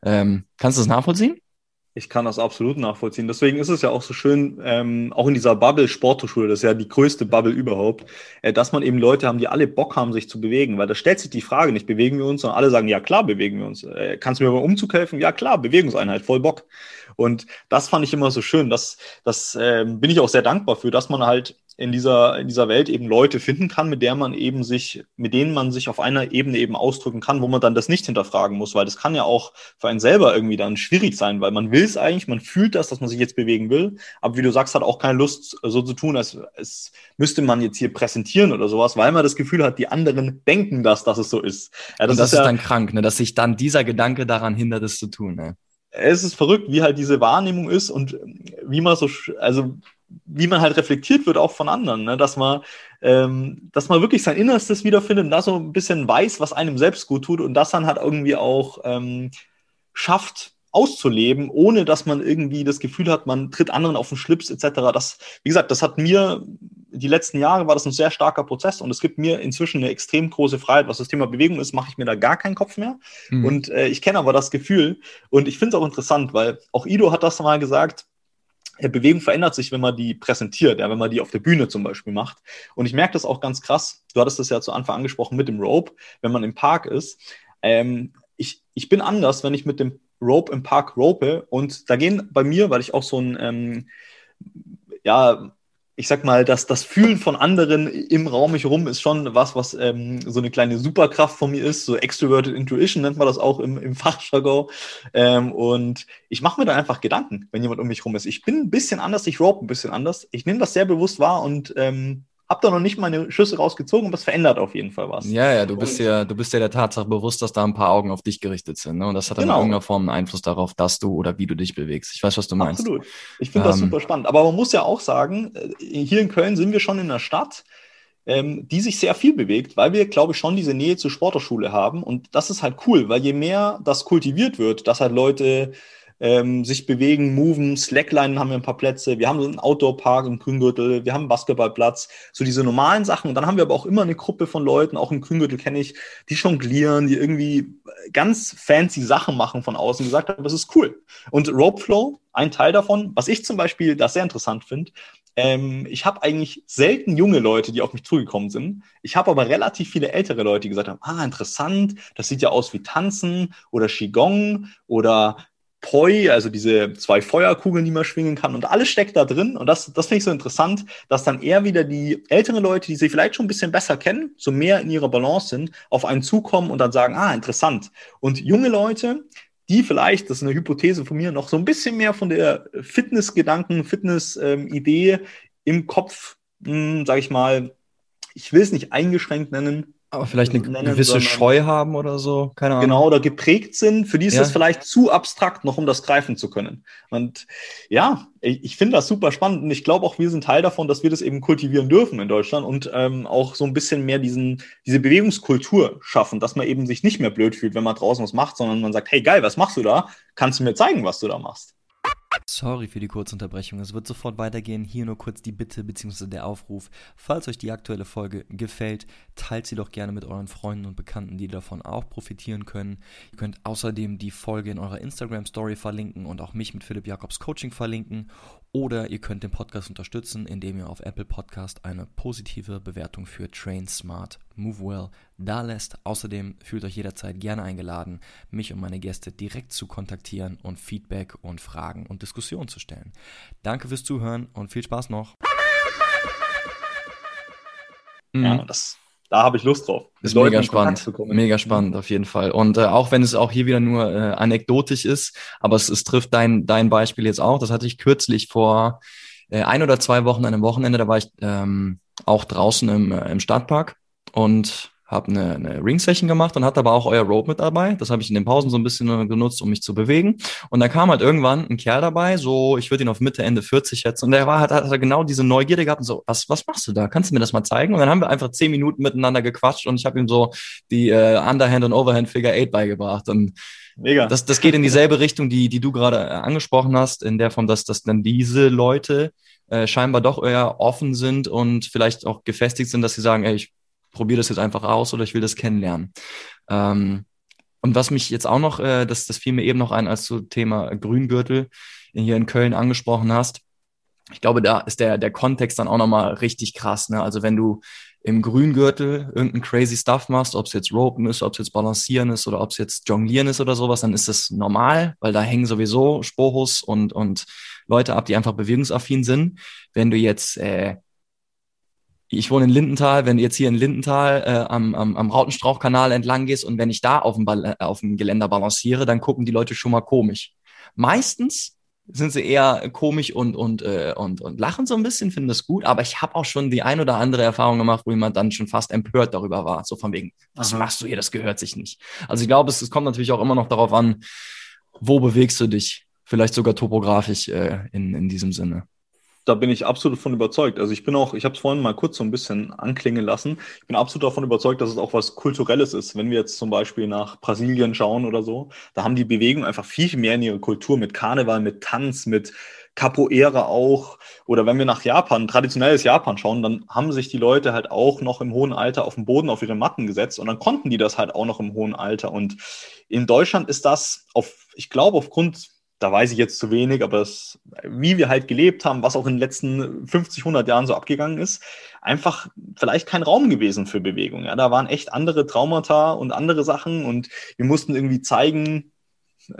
S1: Ähm, kannst du das nachvollziehen?
S2: Ich kann das absolut nachvollziehen. Deswegen ist es ja auch so schön, ähm, auch in dieser Bubble Sporthochschule, das ist ja die größte Bubble überhaupt, äh, dass man eben Leute haben, die alle Bock haben, sich zu bewegen. Weil da stellt sich die Frage nicht, bewegen wir uns, sondern alle sagen, ja klar, bewegen wir uns. Äh, kannst du mir beim Umzug helfen? Ja klar, Bewegungseinheit, voll Bock. Und das fand ich immer so schön. Das, das äh, bin ich auch sehr dankbar für, dass man halt in dieser, in dieser Welt eben Leute finden kann, mit der man eben sich, mit denen man sich auf einer Ebene eben ausdrücken kann, wo man dann das nicht hinterfragen muss, weil das kann ja auch für einen selber irgendwie dann schwierig sein, weil man will es eigentlich, man fühlt das, dass man sich jetzt bewegen will, aber wie du sagst, hat auch keine Lust, so zu tun, als, als müsste man jetzt hier präsentieren oder sowas, weil man das Gefühl hat, die anderen denken das, dass es so ist.
S1: Ja, das Und das ist, ist ja, dann krank, ne, dass sich dann dieser Gedanke daran hindert, es zu tun. Ne?
S2: Es ist verrückt, wie halt diese Wahrnehmung ist und wie man so, also wie man halt reflektiert wird auch von anderen, ne? dass man, ähm, dass man wirklich sein Innerstes wiederfindet und da so ein bisschen weiß, was einem selbst gut tut und das dann halt irgendwie auch ähm, schafft auszuleben, ohne dass man irgendwie das Gefühl hat, man tritt anderen auf den Schlips etc. Das, wie gesagt, das hat mir die letzten Jahre war das ein sehr starker Prozess und es gibt mir inzwischen eine extrem große Freiheit, was das Thema Bewegung ist, mache ich mir da gar keinen Kopf mehr. Mhm. Und äh, ich kenne aber das Gefühl und ich finde es auch interessant, weil auch Ido hat das mal gesagt, Bewegung verändert sich, wenn man die präsentiert, ja, wenn man die auf der Bühne zum Beispiel macht. Und ich merke das auch ganz krass. Du hattest das ja zu Anfang angesprochen mit dem Rope, wenn man im Park ist. Ähm, ich, ich bin anders, wenn ich mit dem Rope im Park rope. Und da gehen bei mir, weil ich auch so ein, ähm, ja, ich sag mal, dass das Fühlen von anderen im Raum mich rum ist schon was, was ähm, so eine kleine Superkraft von mir ist. So Extroverted Intuition nennt man das auch im, im [laughs] Fachjargon. Ähm, und ich mache mir da einfach Gedanken, wenn jemand um mich rum ist. Ich bin ein bisschen anders, ich rope ein bisschen anders. Ich nehme das sehr bewusst wahr und ähm, habe da noch nicht meine Schüsse rausgezogen, aber es verändert auf jeden Fall was.
S1: Ja, ja, du bist ja, du bist ja der Tatsache bewusst, dass da ein paar Augen auf dich gerichtet sind. Ne? Und das hat dann genau. in irgendeiner Form einen Einfluss darauf, dass du oder wie du dich bewegst. Ich weiß, was du meinst.
S2: Absolut. Ich finde ähm, das super spannend. Aber man muss ja auch sagen, äh, hier in Köln sind wir schon in einer Stadt, ähm, die sich sehr viel bewegt, weil wir, glaube ich, schon diese Nähe zur Sporterschule haben. Und das ist halt cool, weil je mehr das kultiviert wird, dass halt Leute ähm, sich bewegen, moven, Slackline haben wir ein paar Plätze, wir haben so einen Outdoor-Park im Grüngürtel, wir haben einen Basketballplatz, so diese normalen Sachen. Und dann haben wir aber auch immer eine Gruppe von Leuten, auch im Grüngürtel kenne ich, die jonglieren, die irgendwie ganz fancy Sachen machen von außen, gesagt haben, das ist cool. Und Rope Flow, ein Teil davon, was ich zum Beispiel das sehr interessant finde, ähm, ich habe eigentlich selten junge Leute, die auf mich zugekommen sind. Ich habe aber relativ viele ältere Leute, die gesagt haben, ah, interessant, das sieht ja aus wie Tanzen oder Qigong oder Poi, also diese zwei Feuerkugeln, die man schwingen kann und alles steckt da drin. Und das, das finde ich so interessant, dass dann eher wieder die älteren Leute, die sich vielleicht schon ein bisschen besser kennen, so mehr in ihrer Balance sind, auf einen zukommen und dann sagen, ah, interessant. Und junge Leute, die vielleicht, das ist eine Hypothese von mir, noch so ein bisschen mehr von der Fitnessgedanken, Fitness-Idee ähm, im Kopf hm, sage ich mal, ich will es nicht eingeschränkt nennen,
S1: aber vielleicht eine nennen, gewisse Scheu haben oder so,
S2: keine Ahnung. Genau, oder geprägt sind. Für die ist ja. das vielleicht zu abstrakt, noch um das greifen zu können. Und ja, ich, ich finde das super spannend und ich glaube auch, wir sind Teil davon, dass wir das eben kultivieren dürfen in Deutschland und ähm, auch so ein bisschen mehr diesen, diese Bewegungskultur schaffen, dass man eben sich nicht mehr blöd fühlt, wenn man draußen was macht, sondern man sagt, hey geil, was machst du da? Kannst du mir zeigen, was du da machst?
S1: Sorry für die Kurzunterbrechung. Es wird sofort weitergehen. Hier nur kurz die Bitte bzw. der Aufruf. Falls euch die aktuelle Folge gefällt, teilt sie doch gerne mit euren Freunden und Bekannten, die davon auch profitieren können. Ihr könnt außerdem die Folge in eurer Instagram Story verlinken und auch mich mit Philipp Jakobs Coaching verlinken. Oder ihr könnt den Podcast unterstützen, indem ihr auf Apple Podcast eine positive Bewertung für Train Smart Move Well da lässt. Außerdem fühlt euch jederzeit gerne eingeladen, mich und meine Gäste direkt zu kontaktieren und Feedback und Fragen und Diskussionen zu stellen. Danke fürs Zuhören und viel Spaß noch.
S2: Ja, mhm. das da habe ich Lust drauf.
S1: Ist mega spannend. Mega spannend auf jeden Fall. Und äh, auch wenn es auch hier wieder nur äh, anekdotisch ist, aber es, es trifft dein, dein Beispiel jetzt auch. Das hatte ich kürzlich vor äh, ein oder zwei Wochen an einem Wochenende, da war ich ähm, auch draußen im, äh, im Stadtpark und habe eine, eine Ring-Session gemacht und hatte aber auch euer Rope mit dabei. Das habe ich in den Pausen so ein bisschen genutzt, um mich zu bewegen. Und dann kam halt irgendwann ein Kerl dabei, so, ich würde ihn auf Mitte, Ende 40 schätzen. Und der war, hat, hat genau diese Neugierde gehabt und so, was, was machst du da? Kannst du mir das mal zeigen? Und dann haben wir einfach zehn Minuten miteinander gequatscht und ich habe ihm so die äh, Underhand und Overhand Figure 8 beigebracht. Und Mega. Das, das geht in dieselbe Richtung, die, die du gerade äh, angesprochen hast, in der Form, dass, dass dann diese Leute äh, scheinbar doch eher offen sind und vielleicht auch gefestigt sind, dass sie sagen, ey, ich probiere das jetzt einfach aus oder ich will das kennenlernen. Ähm, und was mich jetzt auch noch, äh, das, das fiel mir eben noch ein, als du Thema Grüngürtel hier in Köln angesprochen hast. Ich glaube, da ist der, der Kontext dann auch nochmal richtig krass. Ne? Also wenn du im Grüngürtel irgendein crazy Stuff machst, ob es jetzt Ropen ist, ob es jetzt Balancieren ist oder ob es jetzt Jonglieren ist oder sowas, dann ist das normal, weil da hängen sowieso Spohus und, und Leute ab, die einfach bewegungsaffin sind. Wenn du jetzt äh, ich wohne in Lindenthal, wenn du jetzt hier in Lindenthal äh, am, am, am Rautenstrauchkanal entlang gehst und wenn ich da auf dem, Ball, äh, auf dem Geländer balanciere, dann gucken die Leute schon mal komisch. Meistens sind sie eher komisch und, und, äh, und, und lachen so ein bisschen, finden das gut, aber ich habe auch schon die ein oder andere Erfahrung gemacht, wo jemand dann schon fast empört darüber war, so von wegen, was Aha. machst du hier, das gehört sich nicht. Also ich glaube, es, es kommt natürlich auch immer noch darauf an, wo bewegst du dich, vielleicht sogar topografisch äh, in, in diesem Sinne
S2: da bin ich absolut von überzeugt. Also ich bin auch, ich habe es vorhin mal kurz so ein bisschen anklingen lassen. Ich bin absolut davon überzeugt, dass es auch was Kulturelles ist. Wenn wir jetzt zum Beispiel nach Brasilien schauen oder so, da haben die Bewegung einfach viel mehr in ihrer Kultur mit Karneval, mit Tanz, mit Capoeira auch. Oder wenn wir nach Japan, traditionelles Japan schauen, dann haben sich die Leute halt auch noch im hohen Alter auf den Boden auf ihre Matten gesetzt und dann konnten die das halt auch noch im hohen Alter. Und in Deutschland ist das auf, ich glaube, aufgrund da weiß ich jetzt zu wenig, aber es, wie wir halt gelebt haben, was auch in den letzten 50, 100 Jahren so abgegangen ist, einfach vielleicht kein Raum gewesen für Bewegung. Ja, da waren echt andere Traumata und andere Sachen und wir mussten irgendwie zeigen,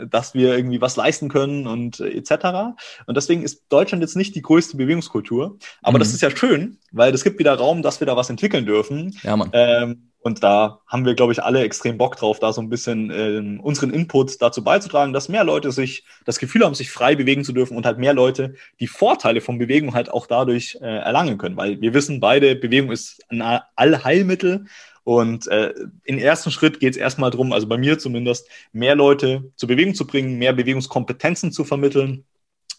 S2: dass wir irgendwie was leisten können und äh, etc. Und deswegen ist Deutschland jetzt nicht die größte Bewegungskultur, aber mhm. das ist ja schön, weil es gibt wieder Raum, dass wir da was entwickeln dürfen.
S1: Ja, Mann.
S2: Ähm, und da haben wir, glaube ich, alle extrem Bock drauf, da so ein bisschen äh, unseren Input dazu beizutragen, dass mehr Leute sich das Gefühl haben, sich frei bewegen zu dürfen und halt mehr Leute die Vorteile von Bewegung halt auch dadurch äh, erlangen können. Weil wir wissen beide, Bewegung ist ein Allheilmittel. Und äh, im ersten Schritt geht es erstmal darum, also bei mir zumindest, mehr Leute zur Bewegung zu bringen, mehr Bewegungskompetenzen zu vermitteln.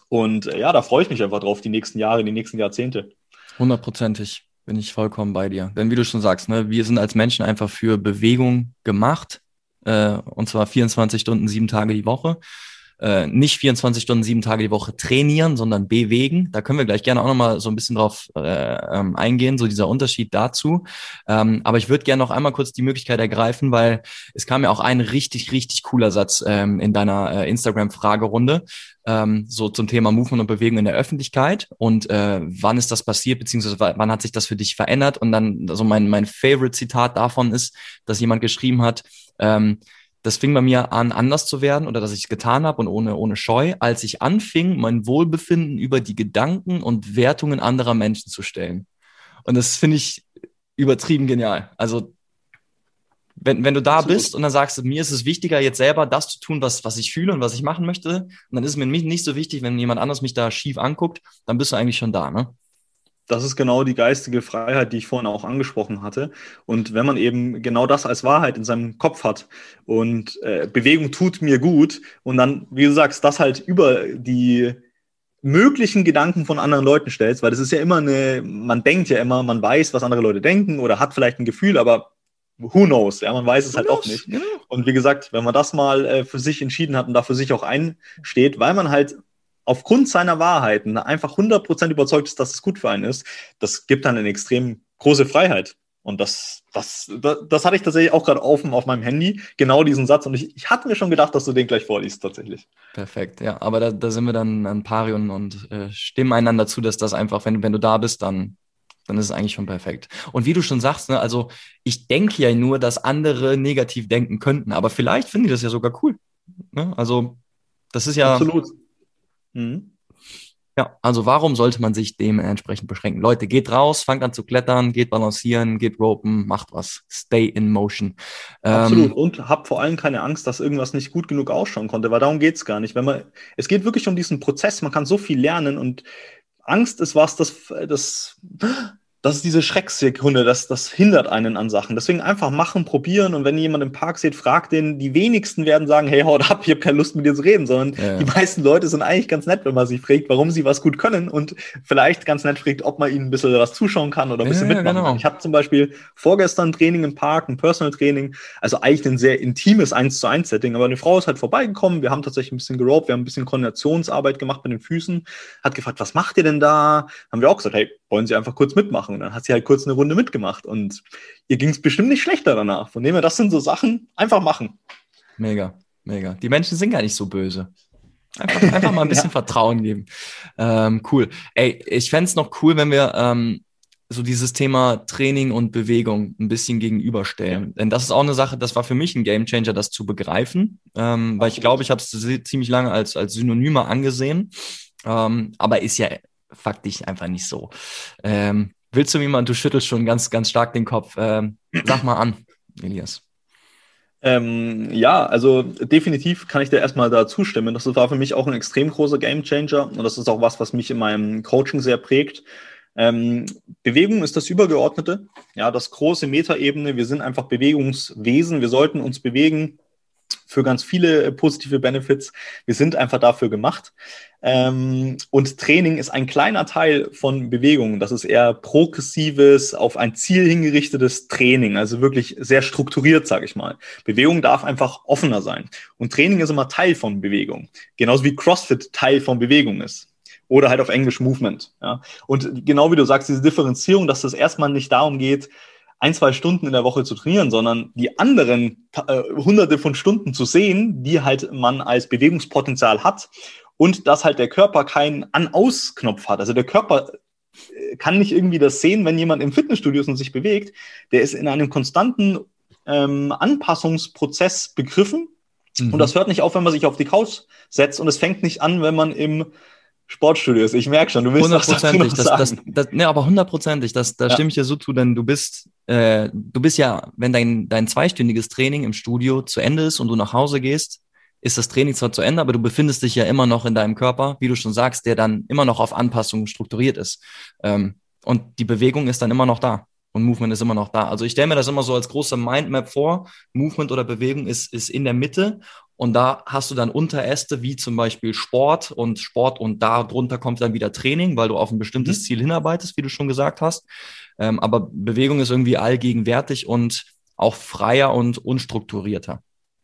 S2: Und äh, ja, da freue ich mich einfach drauf, die nächsten Jahre, die nächsten Jahrzehnte.
S1: Hundertprozentig bin ich vollkommen bei dir. Denn wie du schon sagst, ne, wir sind als Menschen einfach für Bewegung gemacht. Äh, und zwar 24 Stunden, sieben Tage die Woche. Äh, nicht 24 Stunden, sieben Tage die Woche trainieren, sondern bewegen. Da können wir gleich gerne auch nochmal so ein bisschen drauf äh, ähm, eingehen, so dieser Unterschied dazu. Ähm, aber ich würde gerne noch einmal kurz die Möglichkeit ergreifen, weil es kam ja auch ein richtig, richtig cooler Satz ähm, in deiner äh, Instagram-Fragerunde ähm, so zum Thema Movement und Bewegung in der Öffentlichkeit und äh, wann ist das passiert, beziehungsweise wann hat sich das für dich verändert? Und dann, also mein, mein Favorite-Zitat davon ist, dass jemand geschrieben hat, ähm, das fing bei mir an, anders zu werden oder dass ich es getan habe und ohne, ohne Scheu, als ich anfing, mein Wohlbefinden über die Gedanken und Wertungen anderer Menschen zu stellen. Und das finde ich übertrieben genial. Also wenn, wenn du da Absolut. bist und dann sagst du, mir ist es wichtiger, jetzt selber das zu tun, was, was ich fühle und was ich machen möchte, und dann ist es mir nicht so wichtig, wenn jemand anders mich da schief anguckt, dann bist du eigentlich schon da, ne?
S2: Das ist genau die geistige Freiheit, die ich vorhin auch angesprochen hatte. Und wenn man eben genau das als Wahrheit in seinem Kopf hat und äh, Bewegung tut mir gut und dann, wie du sagst, das halt über die möglichen Gedanken von anderen Leuten stellst, weil das ist ja immer eine, man denkt ja immer, man weiß, was andere Leute denken oder hat vielleicht ein Gefühl, aber who knows, ja, man weiß es who halt knows? auch nicht. Und wie gesagt, wenn man das mal äh, für sich entschieden hat und da für sich auch einsteht, weil man halt aufgrund seiner Wahrheiten einfach 100% überzeugt ist, dass es gut für einen ist, das gibt dann eine extrem große Freiheit. Und das, das, das, das hatte ich tatsächlich auch gerade offen auf meinem Handy, genau diesen Satz. Und ich, ich hatte mir schon gedacht, dass du den gleich vorliest, tatsächlich.
S1: Perfekt, ja. Aber da, da sind wir dann ein Pari und, und äh, stimmen einander zu, dass das einfach, wenn, wenn du da bist, dann, dann ist es eigentlich schon perfekt. Und wie du schon sagst, ne, also ich denke ja nur, dass andere negativ denken könnten, aber vielleicht finden die das ja sogar cool. Ne? Also das ist ja.
S2: Absolut. Mhm.
S1: Ja, also warum sollte man sich dementsprechend beschränken? Leute, geht raus, fangt an zu klettern, geht balancieren, geht ropen, macht was. Stay in motion.
S2: Absolut. Ähm, und habt vor allem keine Angst, dass irgendwas nicht gut genug ausschauen konnte, weil darum geht's gar nicht. Wenn man, es geht wirklich um diesen Prozess, man kann so viel lernen und Angst ist was, das, das das ist diese Schrecksekunde, das, das hindert einen an Sachen. Deswegen einfach machen, probieren und wenn jemand im Park sieht, fragt den. Die wenigsten werden sagen, hey, haut ab, ich habe keine Lust mit dir zu reden, sondern ja. die meisten Leute sind eigentlich ganz nett, wenn man sie fragt, warum sie was gut können und vielleicht ganz nett fragt, ob man ihnen ein bisschen was zuschauen kann oder ein bisschen ja, mitmachen genau. kann. Ich hatte zum Beispiel vorgestern Training im Park, ein Personal Training, also eigentlich ein sehr intimes 1 zu 1 Setting, aber eine Frau ist halt vorbeigekommen, wir haben tatsächlich ein bisschen gerobt, wir haben ein bisschen Koordinationsarbeit gemacht mit den Füßen, hat gefragt, was macht ihr denn da? Haben wir auch gesagt, hey, wollen Sie einfach kurz mitmachen? Und dann hat sie halt kurz eine Runde mitgemacht und ihr ging es bestimmt nicht schlechter danach. Von dem her, das sind so Sachen, einfach machen.
S1: Mega, mega. Die Menschen sind gar nicht so böse. Einfach, [laughs] einfach mal ein bisschen ja. Vertrauen geben. Ähm, cool. Ey, ich fände es noch cool, wenn wir ähm, so dieses Thema Training und Bewegung ein bisschen gegenüberstellen. Ja. Denn das ist auch eine Sache, das war für mich ein Gamechanger, das zu begreifen. Ähm, weil ich glaube, ich habe es ziemlich lange als, als Synonyme angesehen. Ähm, aber ist ja faktisch einfach nicht so. Ähm, willst du mir mal, du schüttelst schon ganz, ganz stark den Kopf. Ähm, sag mal an, Elias.
S2: Ähm, ja, also definitiv kann ich dir erstmal da zustimmen. Das war für mich auch ein extrem großer Gamechanger und das ist auch was, was mich in meinem Coaching sehr prägt. Ähm, Bewegung ist das Übergeordnete, ja, das große Metaebene. Wir sind einfach Bewegungswesen. Wir sollten uns bewegen für ganz viele positive Benefits. Wir sind einfach dafür gemacht. Ähm, und Training ist ein kleiner Teil von Bewegung. Das ist eher progressives, auf ein Ziel hingerichtetes Training, also wirklich sehr strukturiert, sage ich mal. Bewegung darf einfach offener sein. Und Training ist immer Teil von Bewegung. Genauso wie CrossFit Teil von Bewegung ist. Oder halt auf Englisch Movement. Und genau wie du sagst, diese Differenzierung, dass es erstmal nicht darum geht, ein, zwei Stunden in der Woche zu trainieren, sondern die anderen äh, hunderte von Stunden zu sehen, die halt man als Bewegungspotenzial hat und dass halt der Körper keinen An-Aus-Knopf hat. Also der Körper äh, kann nicht irgendwie das sehen, wenn jemand im Fitnessstudio ist und sich bewegt. Der ist in einem konstanten ähm, Anpassungsprozess begriffen. Mhm. Und das hört nicht auf, wenn man sich auf die Couch setzt und es fängt nicht an, wenn man im Sportstudios. Ich merke schon, du willst
S1: hundertprozentig. Das, das, das, ne, aber hundertprozentig. Das, da ja. stimme ich dir so zu, denn du bist, äh, du bist ja, wenn dein dein zweistündiges Training im Studio zu Ende ist und du nach Hause gehst, ist das Training zwar zu Ende, aber du befindest dich ja immer noch in deinem Körper, wie du schon sagst, der dann immer noch auf Anpassungen strukturiert ist. Ähm, und die Bewegung ist dann immer noch da und Movement ist immer noch da. Also ich stelle mir das immer so als große Mindmap vor. Movement oder Bewegung ist, ist in der Mitte und da hast du dann Unteräste wie zum Beispiel Sport und Sport und da drunter kommt dann wieder Training, weil du auf ein bestimmtes mhm. Ziel hinarbeitest, wie du schon gesagt hast. Ähm, aber Bewegung ist irgendwie allgegenwärtig und auch freier und unstrukturierter.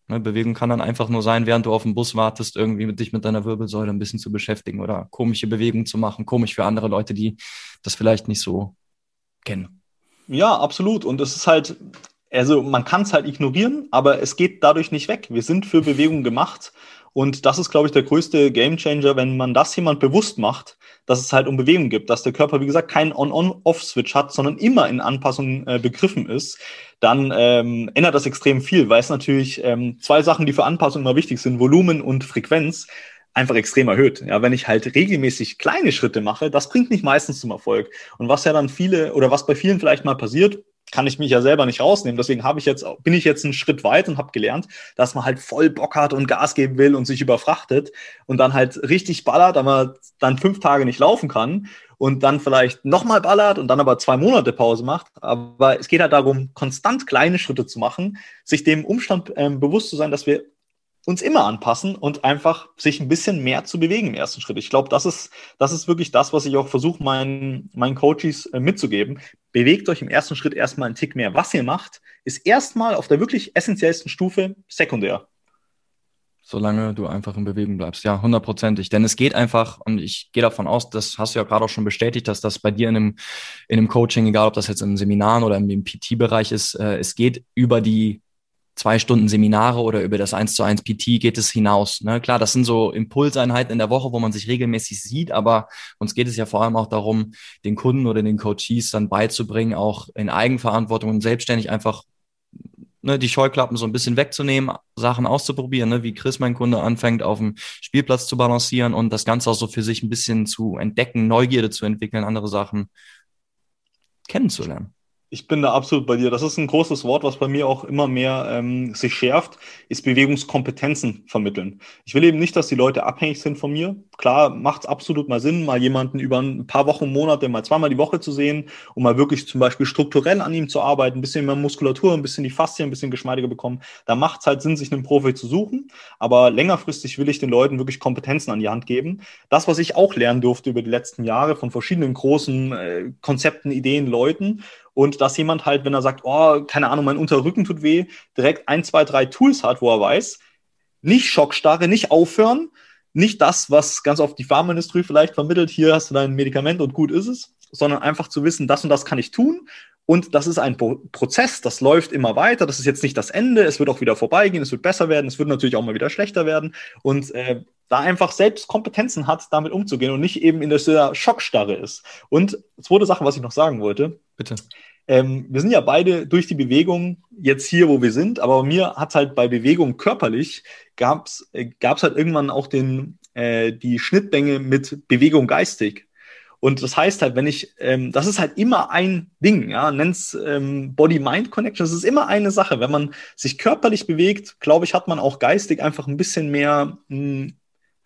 S1: Ne, Bewegung kann dann einfach nur sein, während du auf dem Bus wartest, irgendwie mit dich mit deiner Wirbelsäule ein bisschen zu beschäftigen oder komische Bewegungen zu machen, komisch für andere Leute, die das vielleicht nicht so kennen.
S2: Ja, absolut. Und es ist halt, also man kann es halt ignorieren, aber es geht dadurch nicht weg. Wir sind für Bewegung gemacht. Und das ist, glaube ich, der größte Gamechanger, wenn man das jemand bewusst macht, dass es halt um Bewegung gibt, dass der Körper, wie gesagt, keinen On-On-Off-Switch hat, sondern immer in Anpassung äh, begriffen ist, dann ähm, ändert das extrem viel, weil es natürlich ähm, zwei Sachen, die für Anpassung immer wichtig sind, Volumen und Frequenz, einfach extrem erhöht. Ja, wenn ich halt regelmäßig kleine Schritte mache, das bringt nicht meistens zum Erfolg. Und was ja dann viele oder was bei vielen vielleicht mal passiert, kann ich mich ja selber nicht rausnehmen. Deswegen habe ich jetzt, bin ich jetzt einen Schritt weit und habe gelernt, dass man halt voll Bock hat und Gas geben will und sich überfrachtet und dann halt richtig ballert, aber dann fünf Tage nicht laufen kann und dann vielleicht nochmal ballert und dann aber zwei Monate Pause macht. Aber es geht halt darum, konstant kleine Schritte zu machen, sich dem Umstand ähm, bewusst zu sein, dass wir uns immer anpassen und einfach sich ein bisschen mehr zu bewegen im ersten Schritt. Ich glaube, das ist, das ist wirklich das, was ich auch versuche, meinen, meinen Coaches äh, mitzugeben. Bewegt euch im ersten Schritt erstmal einen Tick mehr. Was ihr macht, ist erstmal auf der wirklich essentiellsten Stufe sekundär.
S1: Solange du einfach in Bewegung bleibst. Ja, hundertprozentig. Denn es geht einfach, und ich gehe davon aus, das hast du ja gerade auch schon bestätigt, dass das bei dir in einem, in einem Coaching, egal ob das jetzt in Seminaren oder im PT-Bereich ist, äh, es geht über die zwei Stunden Seminare oder über das 1 zu 1 PT geht es hinaus. Ne? Klar, das sind so Impulseinheiten in der Woche, wo man sich regelmäßig sieht, aber uns geht es ja vor allem auch darum, den Kunden oder den Coaches dann beizubringen, auch in Eigenverantwortung und selbstständig einfach ne, die Scheuklappen so ein bisschen wegzunehmen, Sachen auszuprobieren, ne, wie Chris, mein Kunde, anfängt, auf dem Spielplatz zu balancieren und das Ganze auch so für sich ein bisschen zu entdecken, Neugierde zu entwickeln, andere Sachen kennenzulernen.
S2: Ich bin da absolut bei dir. Das ist ein großes Wort, was bei mir auch immer mehr ähm, sich schärft, ist Bewegungskompetenzen vermitteln. Ich will eben nicht, dass die Leute abhängig sind von mir. Klar, macht es absolut mal Sinn, mal jemanden über ein paar Wochen, Monate, mal zweimal die Woche zu sehen, um mal wirklich zum Beispiel strukturell an ihm zu arbeiten, ein bisschen mehr Muskulatur, ein bisschen die Faszien, ein bisschen geschmeidiger bekommen. Da macht es halt Sinn, sich einen Profi zu suchen. Aber längerfristig will ich den Leuten wirklich Kompetenzen an die Hand geben. Das, was ich auch lernen durfte über die letzten Jahre von verschiedenen großen äh, Konzepten, Ideen, Leuten und dass jemand halt, wenn er sagt, oh, keine Ahnung, mein Unterrücken tut weh, direkt ein, zwei, drei Tools hat, wo er weiß, nicht Schockstarre, nicht aufhören, nicht das, was ganz oft die Pharmaindustrie vielleicht vermittelt, hier hast du dein Medikament und gut ist es, sondern einfach zu wissen, das und das kann ich tun und das ist ein Prozess, das läuft immer weiter. Das ist jetzt nicht das Ende. Es wird auch wieder vorbeigehen, es wird besser werden, es wird natürlich auch mal wieder schlechter werden. Und äh, da einfach selbst Kompetenzen hat, damit umzugehen und nicht eben in der Schockstarre ist. Und zweite Sache, was ich noch sagen wollte.
S1: Bitte.
S2: Ähm, wir sind ja beide durch die Bewegung jetzt hier, wo wir sind, aber mir hat halt bei Bewegung körperlich gab es äh, halt irgendwann auch den, äh, die Schnittmenge mit Bewegung geistig. Und das heißt halt, wenn ich, ähm, das ist halt immer ein Ding, ja, nenn's ähm, Body-Mind-Connection, das ist immer eine Sache. Wenn man sich körperlich bewegt, glaube ich, hat man auch geistig einfach ein bisschen mehr mh, hm,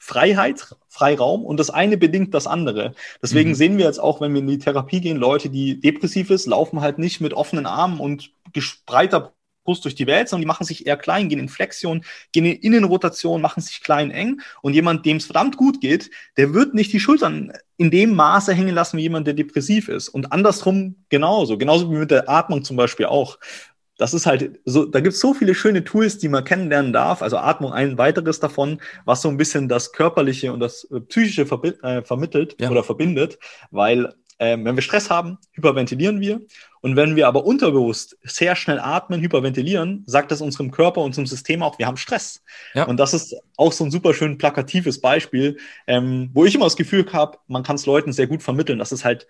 S2: Freiheit, Freiraum und das eine bedingt das andere. Deswegen mhm. sehen wir jetzt auch, wenn wir in die Therapie gehen, Leute, die depressiv ist, laufen halt nicht mit offenen Armen und gespreiter Brust durch die Welt, sondern die machen sich eher klein, gehen in Flexion, gehen in Innenrotation, machen sich klein, eng. Und jemand, dem es verdammt gut geht, der wird nicht die Schultern in dem Maße hängen lassen wie jemand, der depressiv ist. Und andersrum genauso. Genauso wie mit der Atmung zum Beispiel auch. Das ist halt so, da gibt es so viele schöne Tools, die man kennenlernen darf. Also Atmung ein weiteres davon, was so ein bisschen das Körperliche und das äh, Psychische äh, vermittelt ja. oder verbindet, weil äh, wenn wir Stress haben, hyperventilieren wir. Und wenn wir aber unterbewusst sehr schnell atmen, hyperventilieren, sagt das unserem Körper, unserem System auch, wir haben Stress. Ja. Und das ist auch so ein super schön plakatives Beispiel, ähm, wo ich immer das Gefühl habe, man kann es Leuten sehr gut vermitteln, dass es halt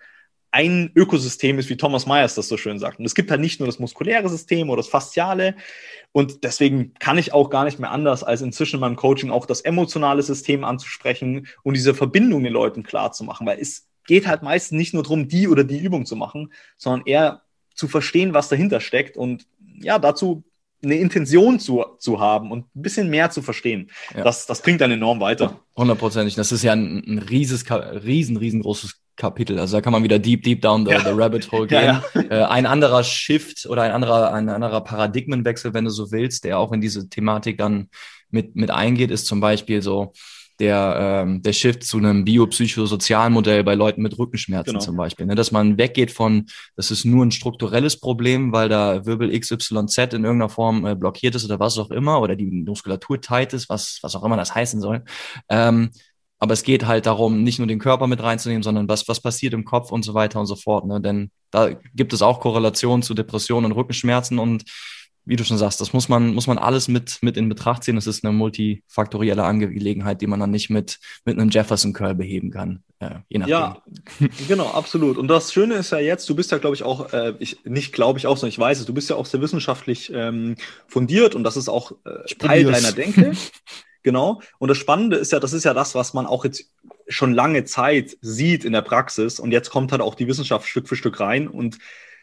S2: ein Ökosystem ist, wie Thomas Myers das so schön sagt. Und es gibt halt nicht nur das muskuläre System oder das fasziale. Und deswegen kann ich auch gar nicht mehr anders, als inzwischen in meinem Coaching auch das emotionale System anzusprechen und diese Verbindung den Leuten klar zu machen. Weil es geht halt meistens nicht nur darum, die oder die Übung zu machen, sondern eher zu verstehen, was dahinter steckt und ja, dazu eine Intention zu, zu haben und ein bisschen mehr zu verstehen. Ja. Das, das bringt dann enorm weiter.
S1: Hundertprozentig. Das ist ja ein, ein rieses, riesen, riesengroßes Kapitel. Also da kann man wieder deep, deep down the, ja. the rabbit hole gehen. [laughs] Ja, ja. Äh, ein anderer Shift oder ein anderer, ein anderer Paradigmenwechsel, wenn du so willst, der auch in diese Thematik dann mit, mit eingeht, ist zum Beispiel so, der, ähm, der Shift zu einem biopsychosozialen Modell bei Leuten mit Rückenschmerzen genau. zum Beispiel. Ne? Dass man weggeht von, das ist nur ein strukturelles Problem, weil da Wirbel XYZ in irgendeiner Form äh, blockiert ist oder was auch immer, oder die Muskulatur tight ist, was, was auch immer das heißen soll. Ähm, aber es geht halt darum, nicht nur den Körper mit reinzunehmen, sondern was, was passiert im Kopf und so weiter und so fort. Ne? Denn da gibt es auch Korrelationen zu Depressionen und Rückenschmerzen und wie du schon sagst, das muss man, muss man alles mit, mit in Betracht ziehen. Das ist eine multifaktorielle Angelegenheit, die man dann nicht mit, mit einem Jefferson Curl beheben kann.
S2: Äh, je nachdem. Ja, genau, absolut. Und das Schöne ist ja jetzt, du bist ja, glaube ich, auch, äh, ich, nicht glaube ich auch, sondern ich weiß es, du bist ja auch sehr wissenschaftlich ähm, fundiert und das ist auch äh, Teil deiner Denke. [laughs] genau. Und das Spannende ist ja, das ist ja das, was man auch jetzt schon lange Zeit sieht in der Praxis. Und jetzt kommt halt auch die Wissenschaft Stück für Stück rein und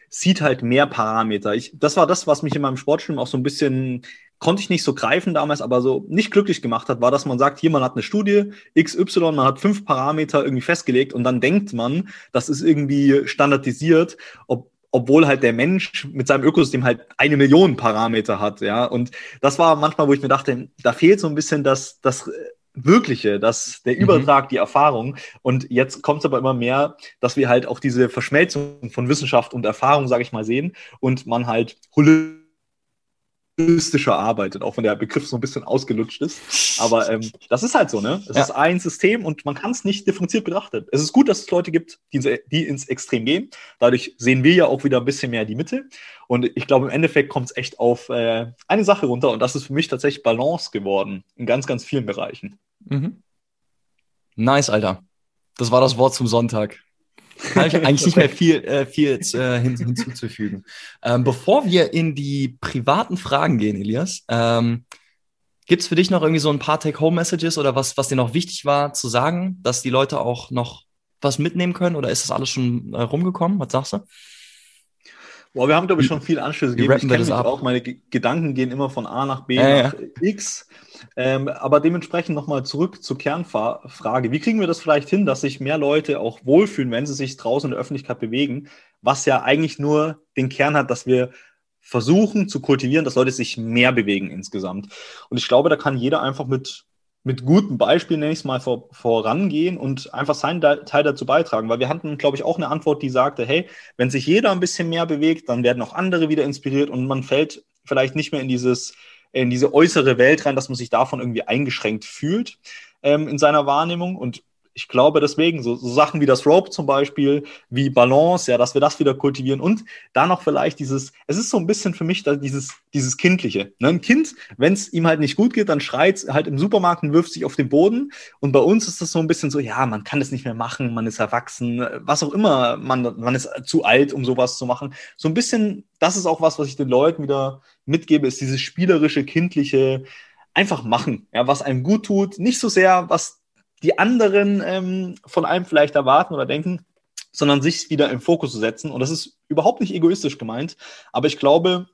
S2: sieht halt mehr Parameter. Ich, das war das, was mich in meinem Sportstudium auch so ein bisschen konnte ich nicht so greifen damals, aber so nicht glücklich gemacht hat, war, dass man sagt, hier, man hat eine Studie, XY, man hat fünf Parameter irgendwie festgelegt und dann denkt man, das ist irgendwie standardisiert, ob, obwohl halt der Mensch mit seinem Ökosystem halt eine Million Parameter hat, ja. Und das war manchmal, wo ich mir dachte, da fehlt so ein bisschen das, das Wirkliche, das, der mhm. Übertrag, mhm. die Erfahrung. Und jetzt kommt es aber immer mehr, dass wir halt auch diese Verschmelzung von Wissenschaft und Erfahrung, sage ich mal, sehen und man halt holistischer arbeitet, auch wenn der Begriff so ein bisschen ausgelutscht ist. Aber ähm, das ist halt so, ne? Es ja. ist ein System und man kann es nicht differenziert betrachten. Es ist gut, dass es Leute gibt, die, die, ins Extrem gehen. Dadurch sehen wir ja auch wieder ein bisschen mehr die Mitte. Und ich glaube, im Endeffekt kommt es echt auf äh, eine Sache runter und das ist für mich tatsächlich Balance geworden in ganz, ganz vielen Bereichen.
S1: Mhm. Nice, Alter. Das war das Wort zum Sonntag. Habe ich eigentlich nicht mehr viel, äh, viel äh, hin, hinzuzufügen. Ähm, bevor wir in die privaten Fragen gehen, Elias, ähm, gibt es für dich noch irgendwie so ein paar Take-Home-Messages oder was, was dir noch wichtig war zu sagen, dass die Leute auch noch was mitnehmen können oder ist das alles schon äh, rumgekommen? Was sagst du?
S2: Boah, wir haben, glaube ich, schon viel Anschlüsse gegeben. Ich kenne auch, meine G Gedanken gehen immer von A nach B äh, nach ja. X. Ähm, aber dementsprechend nochmal zurück zur Kernfrage. Wie kriegen wir das vielleicht hin, dass sich mehr Leute auch wohlfühlen, wenn sie sich draußen in der Öffentlichkeit bewegen, was ja eigentlich nur den Kern hat, dass wir versuchen zu kultivieren, dass Leute sich mehr bewegen insgesamt. Und ich glaube, da kann jeder einfach mit mit gutem Beispiel nächstes Mal vor, vorangehen und einfach seinen Teil dazu beitragen. Weil wir hatten, glaube ich, auch eine Antwort, die sagte, hey, wenn sich jeder ein bisschen mehr bewegt, dann werden auch andere wieder inspiriert und man fällt vielleicht nicht mehr in dieses, in diese äußere Welt rein, dass man sich davon irgendwie eingeschränkt fühlt ähm, in seiner Wahrnehmung. Und ich glaube deswegen, so, so, Sachen wie das Rope zum Beispiel, wie Balance, ja, dass wir das wieder kultivieren und da noch vielleicht dieses, es ist so ein bisschen für mich dieses, dieses Kindliche. Ne? Ein Kind, wenn es ihm halt nicht gut geht, dann schreit halt im Supermarkt und wirft sich auf den Boden. Und bei uns ist das so ein bisschen so, ja, man kann das nicht mehr machen, man ist erwachsen, was auch immer, man, man ist zu alt, um sowas zu machen. So ein bisschen, das ist auch was, was ich den Leuten wieder mitgebe, ist dieses spielerische, kindliche, einfach machen, ja, was einem gut tut, nicht so sehr, was die anderen ähm, von einem vielleicht erwarten oder denken, sondern sich wieder im Fokus zu setzen. Und das ist überhaupt nicht egoistisch gemeint. Aber ich glaube,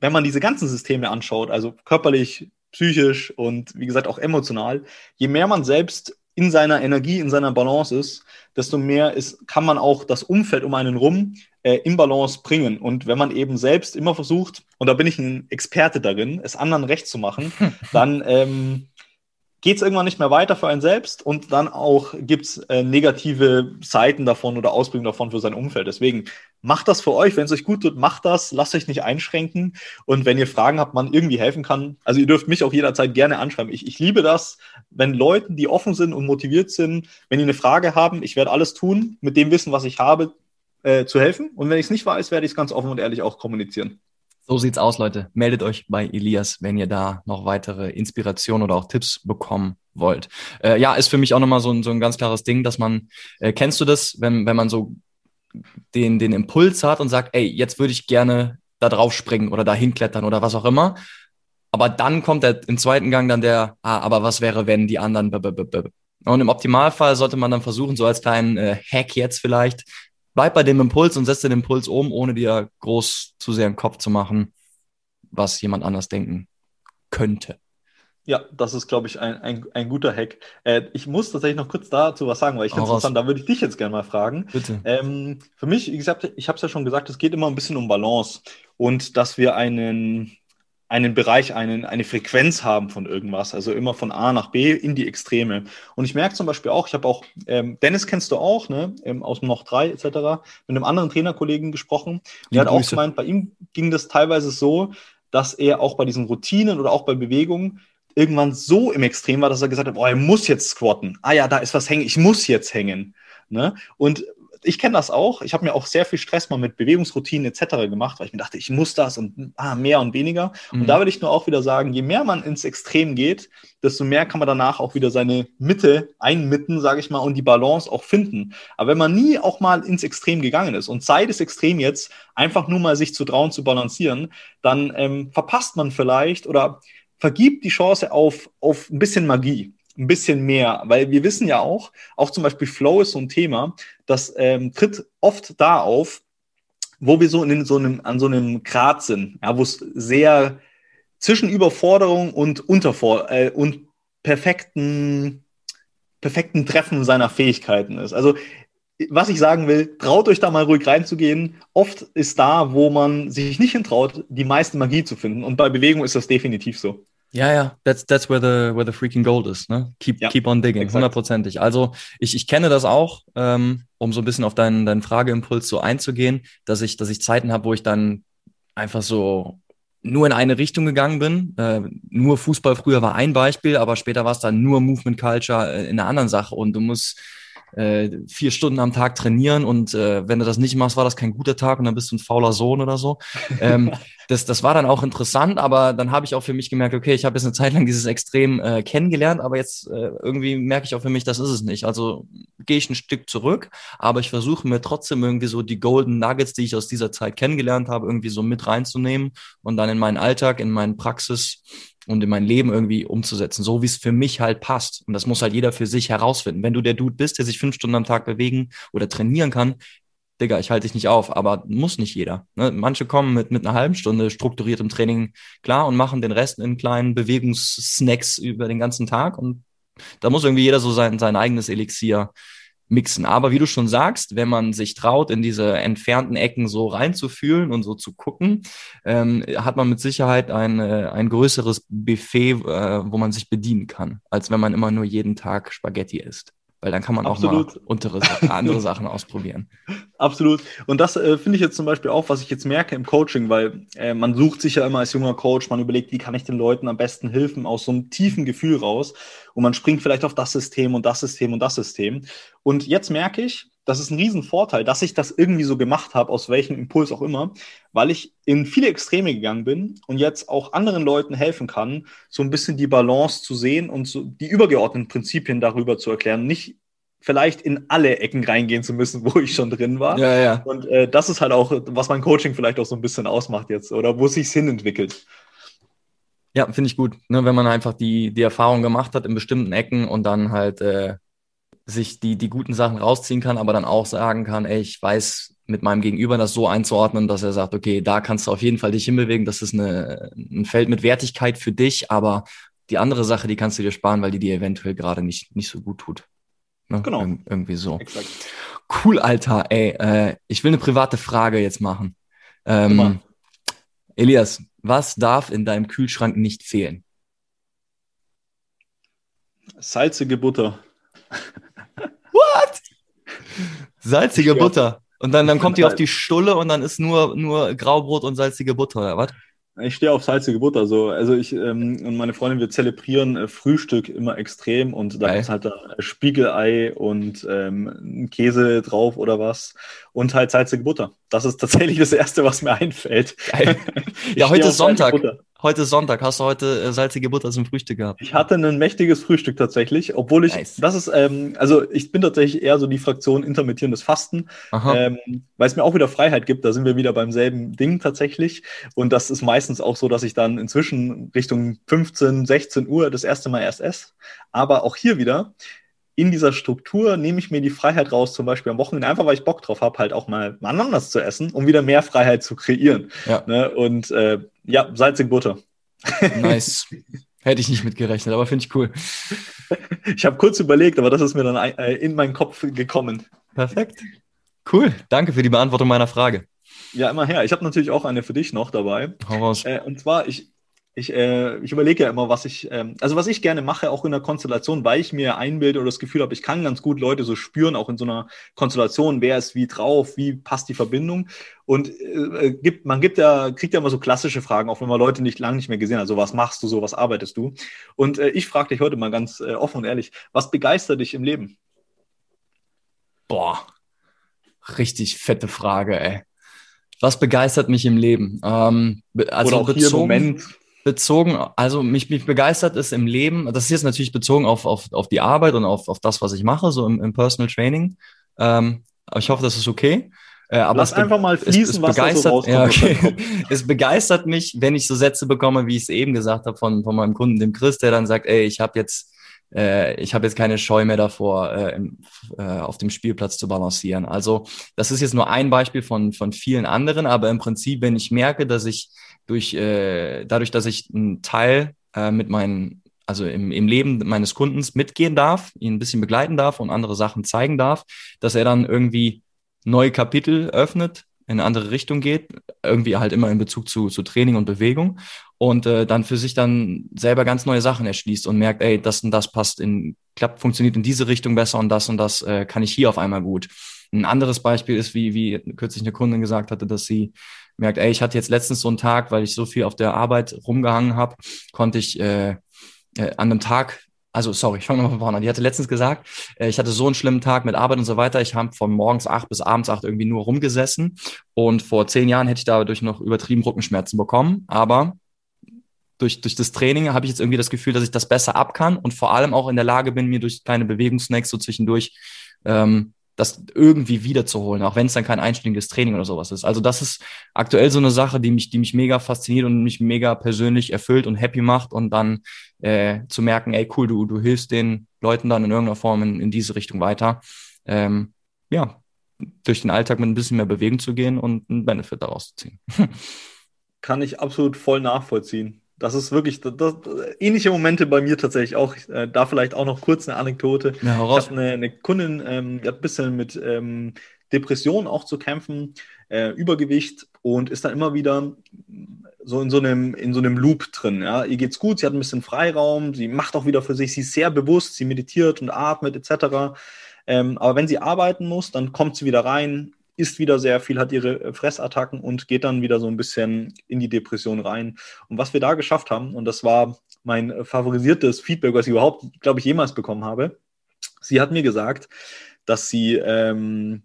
S2: wenn man diese ganzen Systeme anschaut, also körperlich, psychisch und wie gesagt auch emotional, je mehr man selbst in seiner Energie, in seiner Balance ist, desto mehr ist, kann man auch das Umfeld um einen rum äh, in Balance bringen. Und wenn man eben selbst immer versucht, und da bin ich ein Experte darin, es anderen recht zu machen, [laughs] dann ähm, geht es irgendwann nicht mehr weiter für einen selbst und dann auch gibt es äh, negative Seiten davon oder Ausbildung davon für sein Umfeld. Deswegen macht das für euch, wenn es euch gut tut, macht das, lasst euch nicht einschränken und wenn ihr Fragen habt, man irgendwie helfen kann, also ihr dürft mich auch jederzeit gerne anschreiben. Ich, ich liebe das, wenn Leute, die offen sind und motiviert sind, wenn die eine Frage haben, ich werde alles tun, mit dem Wissen, was ich habe, äh, zu helfen und wenn ich es nicht weiß, werde ich es ganz offen und ehrlich auch kommunizieren.
S1: So sieht's aus, Leute. Meldet euch bei Elias, wenn ihr da noch weitere Inspirationen oder auch Tipps bekommen wollt. Äh, ja, ist für mich auch nochmal so ein, so ein ganz klares Ding, dass man, äh, kennst du das, wenn, wenn man so den, den Impuls hat und sagt, ey, jetzt würde ich gerne da drauf springen oder da hinklettern oder was auch immer. Aber dann kommt der, im zweiten Gang dann der, ah, aber was wäre, wenn die anderen. Und im Optimalfall sollte man dann versuchen, so als kleinen äh, Hack jetzt vielleicht, bleib bei dem Impuls und setz den Impuls um, ohne dir groß zu sehr im Kopf zu machen, was jemand anders denken könnte.
S2: Ja, das ist, glaube ich, ein, ein, ein guter Hack. Äh, ich muss tatsächlich noch kurz dazu was sagen, weil ich finde es interessant, da würde ich dich jetzt gerne mal fragen.
S1: Bitte.
S2: Ähm, für mich, wie gesagt, ich habe es ja schon gesagt, es geht immer ein bisschen um Balance und dass wir einen, einen Bereich, einen, eine Frequenz haben von irgendwas, also immer von A nach B in die Extreme. Und ich merke zum Beispiel auch, ich habe auch, ähm, Dennis kennst du auch, ne, ähm, aus dem Noch 3 etc., mit einem anderen Trainerkollegen gesprochen. Der hat auch gemeint, bei ihm ging das teilweise so, dass er auch bei diesen Routinen oder auch bei Bewegungen irgendwann so im Extrem war, dass er gesagt hat, oh, er muss jetzt squatten. Ah ja, da ist was hängen, ich muss jetzt hängen. Ne? Und ich kenne das auch. Ich habe mir auch sehr viel Stress mal mit Bewegungsroutinen etc. gemacht, weil ich mir dachte, ich muss das und ah, mehr und weniger. Mhm. Und da würde ich nur auch wieder sagen, je mehr man ins Extrem geht, desto mehr kann man danach auch wieder seine Mitte einmitten, sage ich mal, und die Balance auch finden. Aber wenn man nie auch mal ins Extrem gegangen ist und sei das Extrem jetzt einfach nur mal sich zu trauen zu balancieren, dann ähm, verpasst man vielleicht oder vergibt die Chance auf, auf ein bisschen Magie ein bisschen mehr, weil wir wissen ja auch, auch zum Beispiel Flow ist so ein Thema, das ähm, tritt oft da auf, wo wir so in so einem, an so einem Grad sind, ja, wo es sehr zwischen Überforderung und Unterfor äh, und perfekten, perfekten Treffen seiner Fähigkeiten ist. Also was ich sagen will, traut euch da mal ruhig reinzugehen. Oft ist da, wo man sich nicht hintraut, die meiste Magie zu finden. Und bei Bewegung ist das definitiv so.
S1: Ja, ja, that's, that's where the, where the freaking gold is, ne? Keep, ja, keep on digging, hundertprozentig. Also ich, ich kenne das auch, ähm, um so ein bisschen auf deinen, deinen Frageimpuls so einzugehen, dass ich, dass ich Zeiten habe, wo ich dann einfach so nur in eine Richtung gegangen bin. Äh, nur Fußball früher war ein Beispiel, aber später war es dann nur Movement Culture äh, in einer anderen Sache und du musst äh, vier Stunden am Tag trainieren und äh, wenn du das nicht machst, war das kein guter Tag und dann bist du ein fauler Sohn oder so. [laughs] Ähm, das, das war dann auch interessant, aber dann habe ich auch für mich gemerkt, okay, ich habe jetzt eine Zeit lang dieses Extrem äh, kennengelernt, aber jetzt äh, irgendwie merke ich auch für mich, das ist es nicht. Also gehe ich ein Stück zurück, aber ich versuche mir trotzdem irgendwie so die Golden Nuggets, die ich aus dieser Zeit kennengelernt habe, irgendwie so mit reinzunehmen und dann in meinen Alltag, in meinen Praxis und in mein Leben irgendwie umzusetzen, so wie es für mich halt passt. Und das muss halt jeder für sich herausfinden. Wenn du der Dude bist, der sich fünf Stunden am Tag bewegen oder trainieren kann, Digga, ich halte dich nicht auf, aber muss nicht jeder. Ne? Manche kommen mit, mit einer halben Stunde strukturiertem Training klar und machen den Rest in kleinen Bewegungssnacks über den ganzen Tag. Und da muss irgendwie jeder so sein, sein eigenes Elixier mixen. Aber wie du schon sagst, wenn man sich traut, in diese entfernten Ecken so reinzufühlen und so zu gucken, ähm, hat man mit Sicherheit ein, äh, ein größeres Buffet, äh, wo man sich bedienen kann, als wenn man immer nur jeden Tag Spaghetti isst weil dann kann man Absolut. auch mal untere, andere [laughs] Sachen ausprobieren.
S2: Absolut. Und das äh, finde ich jetzt zum Beispiel auch, was ich jetzt merke im Coaching, weil äh, man sucht sich ja immer als junger Coach, man überlegt, wie kann ich den Leuten am besten helfen aus so einem tiefen Gefühl raus und man springt vielleicht auf das System und das System und das System. Und jetzt merke ich, das ist ein Riesenvorteil, dass ich das irgendwie so gemacht habe, aus welchem Impuls auch immer, weil ich in viele Extreme gegangen bin und jetzt auch anderen Leuten helfen kann, so ein bisschen die Balance zu sehen und so die übergeordneten Prinzipien darüber zu erklären. Nicht vielleicht in alle Ecken reingehen zu müssen, [laughs] wo ich schon drin war.
S1: Ja, ja.
S2: Und äh, das ist halt auch, was mein Coaching vielleicht auch so ein bisschen ausmacht jetzt oder wo es sich hin entwickelt.
S1: Ja, finde ich gut, ne, wenn man einfach die, die Erfahrung gemacht hat in bestimmten Ecken und dann halt äh, sich die, die guten Sachen rausziehen kann, aber dann auch sagen kann, ey, ich weiß mit meinem Gegenüber das so einzuordnen, dass er sagt, okay, da kannst du auf jeden Fall dich hinbewegen, das ist eine, ein Feld mit Wertigkeit für dich, aber die andere Sache, die kannst du dir sparen, weil die dir eventuell gerade nicht, nicht so gut tut. Ne?
S2: Genau. Ir
S1: irgendwie so. Exakt. Cool, Alter, ey, äh, ich will eine private Frage jetzt machen. Ähm, Elias, was darf in deinem Kühlschrank nicht fehlen?
S2: Salzige Butter. [laughs]
S1: What? Salzige Butter. Und dann, dann kommt die auf die Stulle und dann ist nur, nur Graubrot und salzige Butter, oder was?
S2: Ich stehe auf salzige Butter. So. Also ich ähm, und meine Freundin, wir zelebrieren äh, Frühstück immer extrem und da ist halt dann Spiegelei und ähm, Käse drauf oder was und halt salzige Butter. Das ist tatsächlich das Erste, was mir einfällt. [laughs]
S1: Ja, heute ist Sonntag. Heute ist Sonntag. Hast du heute äh, salzige Butter zum Frühstück gehabt?
S2: Ich hatte ein mächtiges Frühstück tatsächlich, obwohl ich, nice. das ist, ähm, also ich bin tatsächlich eher so die Fraktion intermittierendes Fasten, ähm, weil es mir auch wieder Freiheit gibt. Da sind wir wieder beim selben Ding tatsächlich. Und das ist meistens auch so, dass ich dann inzwischen Richtung 15, 16 Uhr das erste Mal erst esse. Aber auch hier wieder, in dieser Struktur nehme ich mir die Freiheit raus, zum Beispiel am Wochenende, einfach weil ich Bock drauf habe, halt auch mal anders zu essen, um wieder mehr Freiheit zu kreieren. Ja. Ne? Und äh, ja, salzig Butter. [laughs]
S1: Nice. Hätte ich nicht mitgerechnet, aber finde ich cool.
S2: Ich habe kurz überlegt, aber das ist mir dann äh, in meinen Kopf gekommen.
S1: Perfekt. Cool. Danke für die Beantwortung meiner Frage.
S2: Ja, immer her. Ich habe natürlich auch eine für dich noch dabei.
S1: Hau raus.
S2: Äh, und zwar, ich, ich, äh, ich überlege ja immer, was ich, ähm, also was ich gerne mache, auch in der Konstellation, weil ich mir einbilde oder das Gefühl habe, ich kann ganz gut Leute so spüren, auch in so einer Konstellation, wer ist wie drauf, wie passt die Verbindung. Und äh, gibt, man gibt ja, kriegt ja immer so klassische Fragen, auch wenn man Leute nicht lange nicht mehr gesehen hat. So, was machst du so, was arbeitest du? Und äh, ich frage dich heute mal ganz äh, offen und ehrlich, was begeistert dich im Leben?
S1: Boah, richtig fette Frage, ey. Was begeistert mich im Leben? Ähm,
S2: also Oder auch bezogen, hier Moment
S1: bezogen, also mich, mich begeistert ist im Leben, das ist jetzt natürlich bezogen auf, auf, auf die Arbeit und auf, auf das, was ich mache, so im, im Personal Training. Ähm, aber ich hoffe, das ist okay.
S2: Äh, aber Lass einfach mal fließen, es, es
S1: was begeistert, so. Ja, okay. [laughs] es begeistert mich, wenn ich so Sätze bekomme, wie ich es eben gesagt habe von, von meinem Kunden, dem Chris, der dann sagt, ey, ich habe jetzt äh, ich habe jetzt keine Scheu mehr davor, äh, im, äh, auf dem Spielplatz zu balancieren. Also das ist jetzt nur ein Beispiel von, von vielen anderen, aber im Prinzip, wenn ich merke, dass ich durch, äh, dadurch, dass ich einen Teil äh, mit meinen also im, im Leben meines Kundens mitgehen darf, ihn ein bisschen begleiten darf und andere Sachen zeigen darf, dass er dann irgendwie neue Kapitel öffnet, in eine andere Richtung geht, irgendwie halt immer in Bezug zu, zu Training und Bewegung und äh, dann für sich dann selber ganz neue Sachen erschließt und merkt, ey, das und das passt in, klappt, funktioniert in diese Richtung besser und das und das äh, kann ich hier auf einmal gut. Ein anderes Beispiel ist, wie, wie kürzlich eine Kundin gesagt hatte, dass sie merkt, ey, ich hatte jetzt letztens so einen Tag, weil ich so viel auf der Arbeit rumgehangen habe, konnte ich äh, äh, an einem Tag, also sorry, [laughs] ich fange nochmal von vorne an. Die hatte letztens gesagt, äh, ich hatte so einen schlimmen Tag mit Arbeit und so weiter. Ich habe von morgens acht bis abends acht irgendwie nur rumgesessen. Und vor zehn Jahren hätte ich dadurch noch übertrieben Rückenschmerzen bekommen. Aber durch, durch das Training habe ich jetzt irgendwie das Gefühl, dass ich das besser ab kann und vor allem auch in der Lage bin, mir durch kleine Bewegungssnacks so zwischendurch ähm, das irgendwie wiederzuholen, auch wenn es dann kein einstündiges Training oder sowas ist. Also das ist aktuell so eine Sache, die mich, die mich mega fasziniert und mich mega persönlich erfüllt und happy macht und dann äh, zu merken, ey cool, du, du hilfst den Leuten dann in irgendeiner Form in, in diese Richtung weiter. Ähm, ja, durch den Alltag mit ein bisschen mehr Bewegung zu gehen und einen Benefit daraus zu ziehen. [laughs]
S2: Kann ich absolut voll nachvollziehen. Das ist wirklich das, das, ähnliche Momente bei mir tatsächlich auch. Äh, da vielleicht auch noch kurz eine Anekdote. Ja, ich habe eine, eine, Kundin, ähm, die hat ein bisschen mit ähm, Depressionen auch zu kämpfen, äh, Übergewicht und ist dann immer wieder so in so einem, in so einem Loop drin. Ja. Ihr geht's gut, sie hat ein bisschen Freiraum, sie macht auch wieder für sich, sie ist sehr bewusst, sie meditiert und atmet etc. Ähm, aber wenn sie arbeiten muss, dann kommt sie wieder rein, isst wieder sehr viel, hat ihre äh, Fressattacken und geht dann wieder so ein bisschen in die Depression rein. Und was wir da geschafft haben, und das war mein äh, favorisiertes Feedback, was ich überhaupt, glaube ich, jemals bekommen habe, sie hat mir gesagt, dass sie ähm,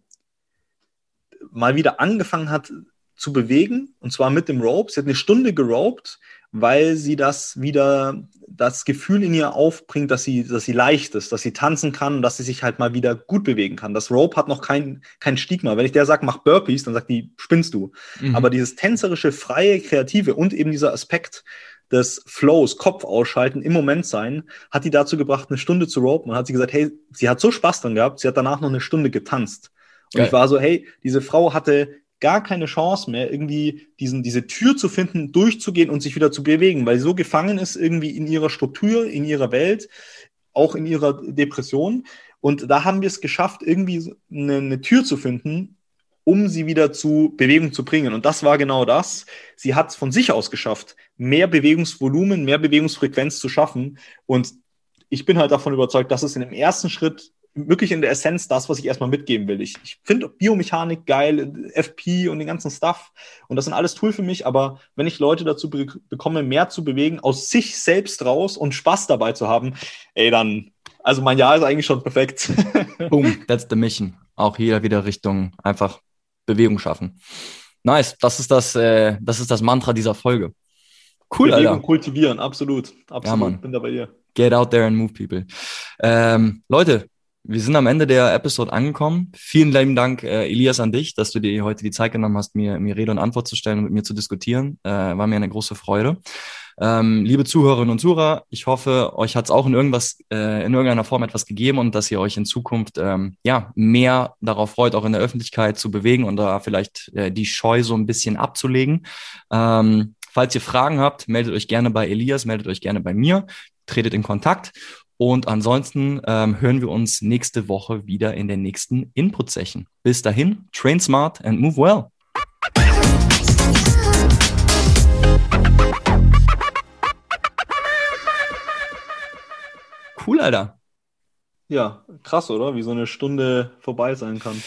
S2: mal wieder angefangen hat zu bewegen, und zwar mit dem Rope. Sie hat eine Stunde geroped, weil sie das wieder das Gefühl in ihr aufbringt, dass sie, dass sie leicht ist, dass sie tanzen kann und dass sie sich halt mal wieder gut bewegen kann. Das Rope hat noch kein, kein Stigma. Wenn ich der sage, mach Burpees, dann sagt die, spinnst du. Mhm. Aber dieses tänzerische, freie, kreative und eben dieser Aspekt des Flows, Kopf ausschalten, im Moment sein, hat die dazu gebracht, eine Stunde zu ropen. Und hat sie gesagt, hey, sie hat so Spaß dran gehabt, sie hat danach noch eine Stunde getanzt. Und Geil. ich war so, hey, diese Frau hatte gar keine Chance mehr, irgendwie diesen, diese Tür zu finden, durchzugehen und sich wieder zu bewegen, weil sie so gefangen ist irgendwie in ihrer Struktur, in ihrer Welt, auch in ihrer Depression. Und da haben wir es geschafft, irgendwie eine, eine Tür zu finden, um sie wieder zu Bewegung zu bringen. Und das war genau das. Sie hat es von sich aus geschafft, mehr Bewegungsvolumen, mehr Bewegungsfrequenz zu schaffen. Und ich bin halt davon überzeugt, dass es in dem ersten Schritt wirklich in der Essenz das, was ich erstmal mitgeben will. Ich, ich finde Biomechanik geil, FP und den ganzen Stuff. Und das sind alles Tool für mich. Aber wenn ich Leute dazu be bekomme, mehr zu bewegen, aus sich selbst raus und Spaß dabei zu haben, ey, dann, also mein Jahr ist eigentlich schon perfekt. [laughs]
S1: Boom, that's the mission. Auch hier wieder Richtung einfach Bewegung schaffen. Nice, das ist das, äh, das ist das Mantra dieser Folge.
S2: Cool, Bewegung Alter. kultivieren, absolut. Absolut, ja,
S1: Mann. bin da bei dir. Get out there and move people. Ähm, Leute, wir sind am Ende der Episode angekommen. Vielen lieben Dank, äh, Elias, an dich, dass du dir heute die Zeit genommen hast, mir, mir Rede und Antwort zu stellen und mit mir zu diskutieren. Äh, war mir eine große Freude. Ähm, liebe Zuhörerinnen und Zuhörer, ich hoffe, euch hat es auch in irgendwas, äh, in irgendeiner Form etwas gegeben und dass ihr euch in Zukunft ähm, ja mehr darauf freut, auch in der Öffentlichkeit zu bewegen und da vielleicht äh, die Scheu so ein bisschen abzulegen. Ähm, falls ihr Fragen habt, meldet euch gerne bei Elias, meldet euch gerne bei mir, tretet in Kontakt. Und ansonsten ähm, hören wir uns nächste Woche wieder in der nächsten Input-Session. Bis dahin, train smart and move well. Cool, Alter.
S2: Ja, krass, oder? Wie so eine Stunde vorbei sein kann.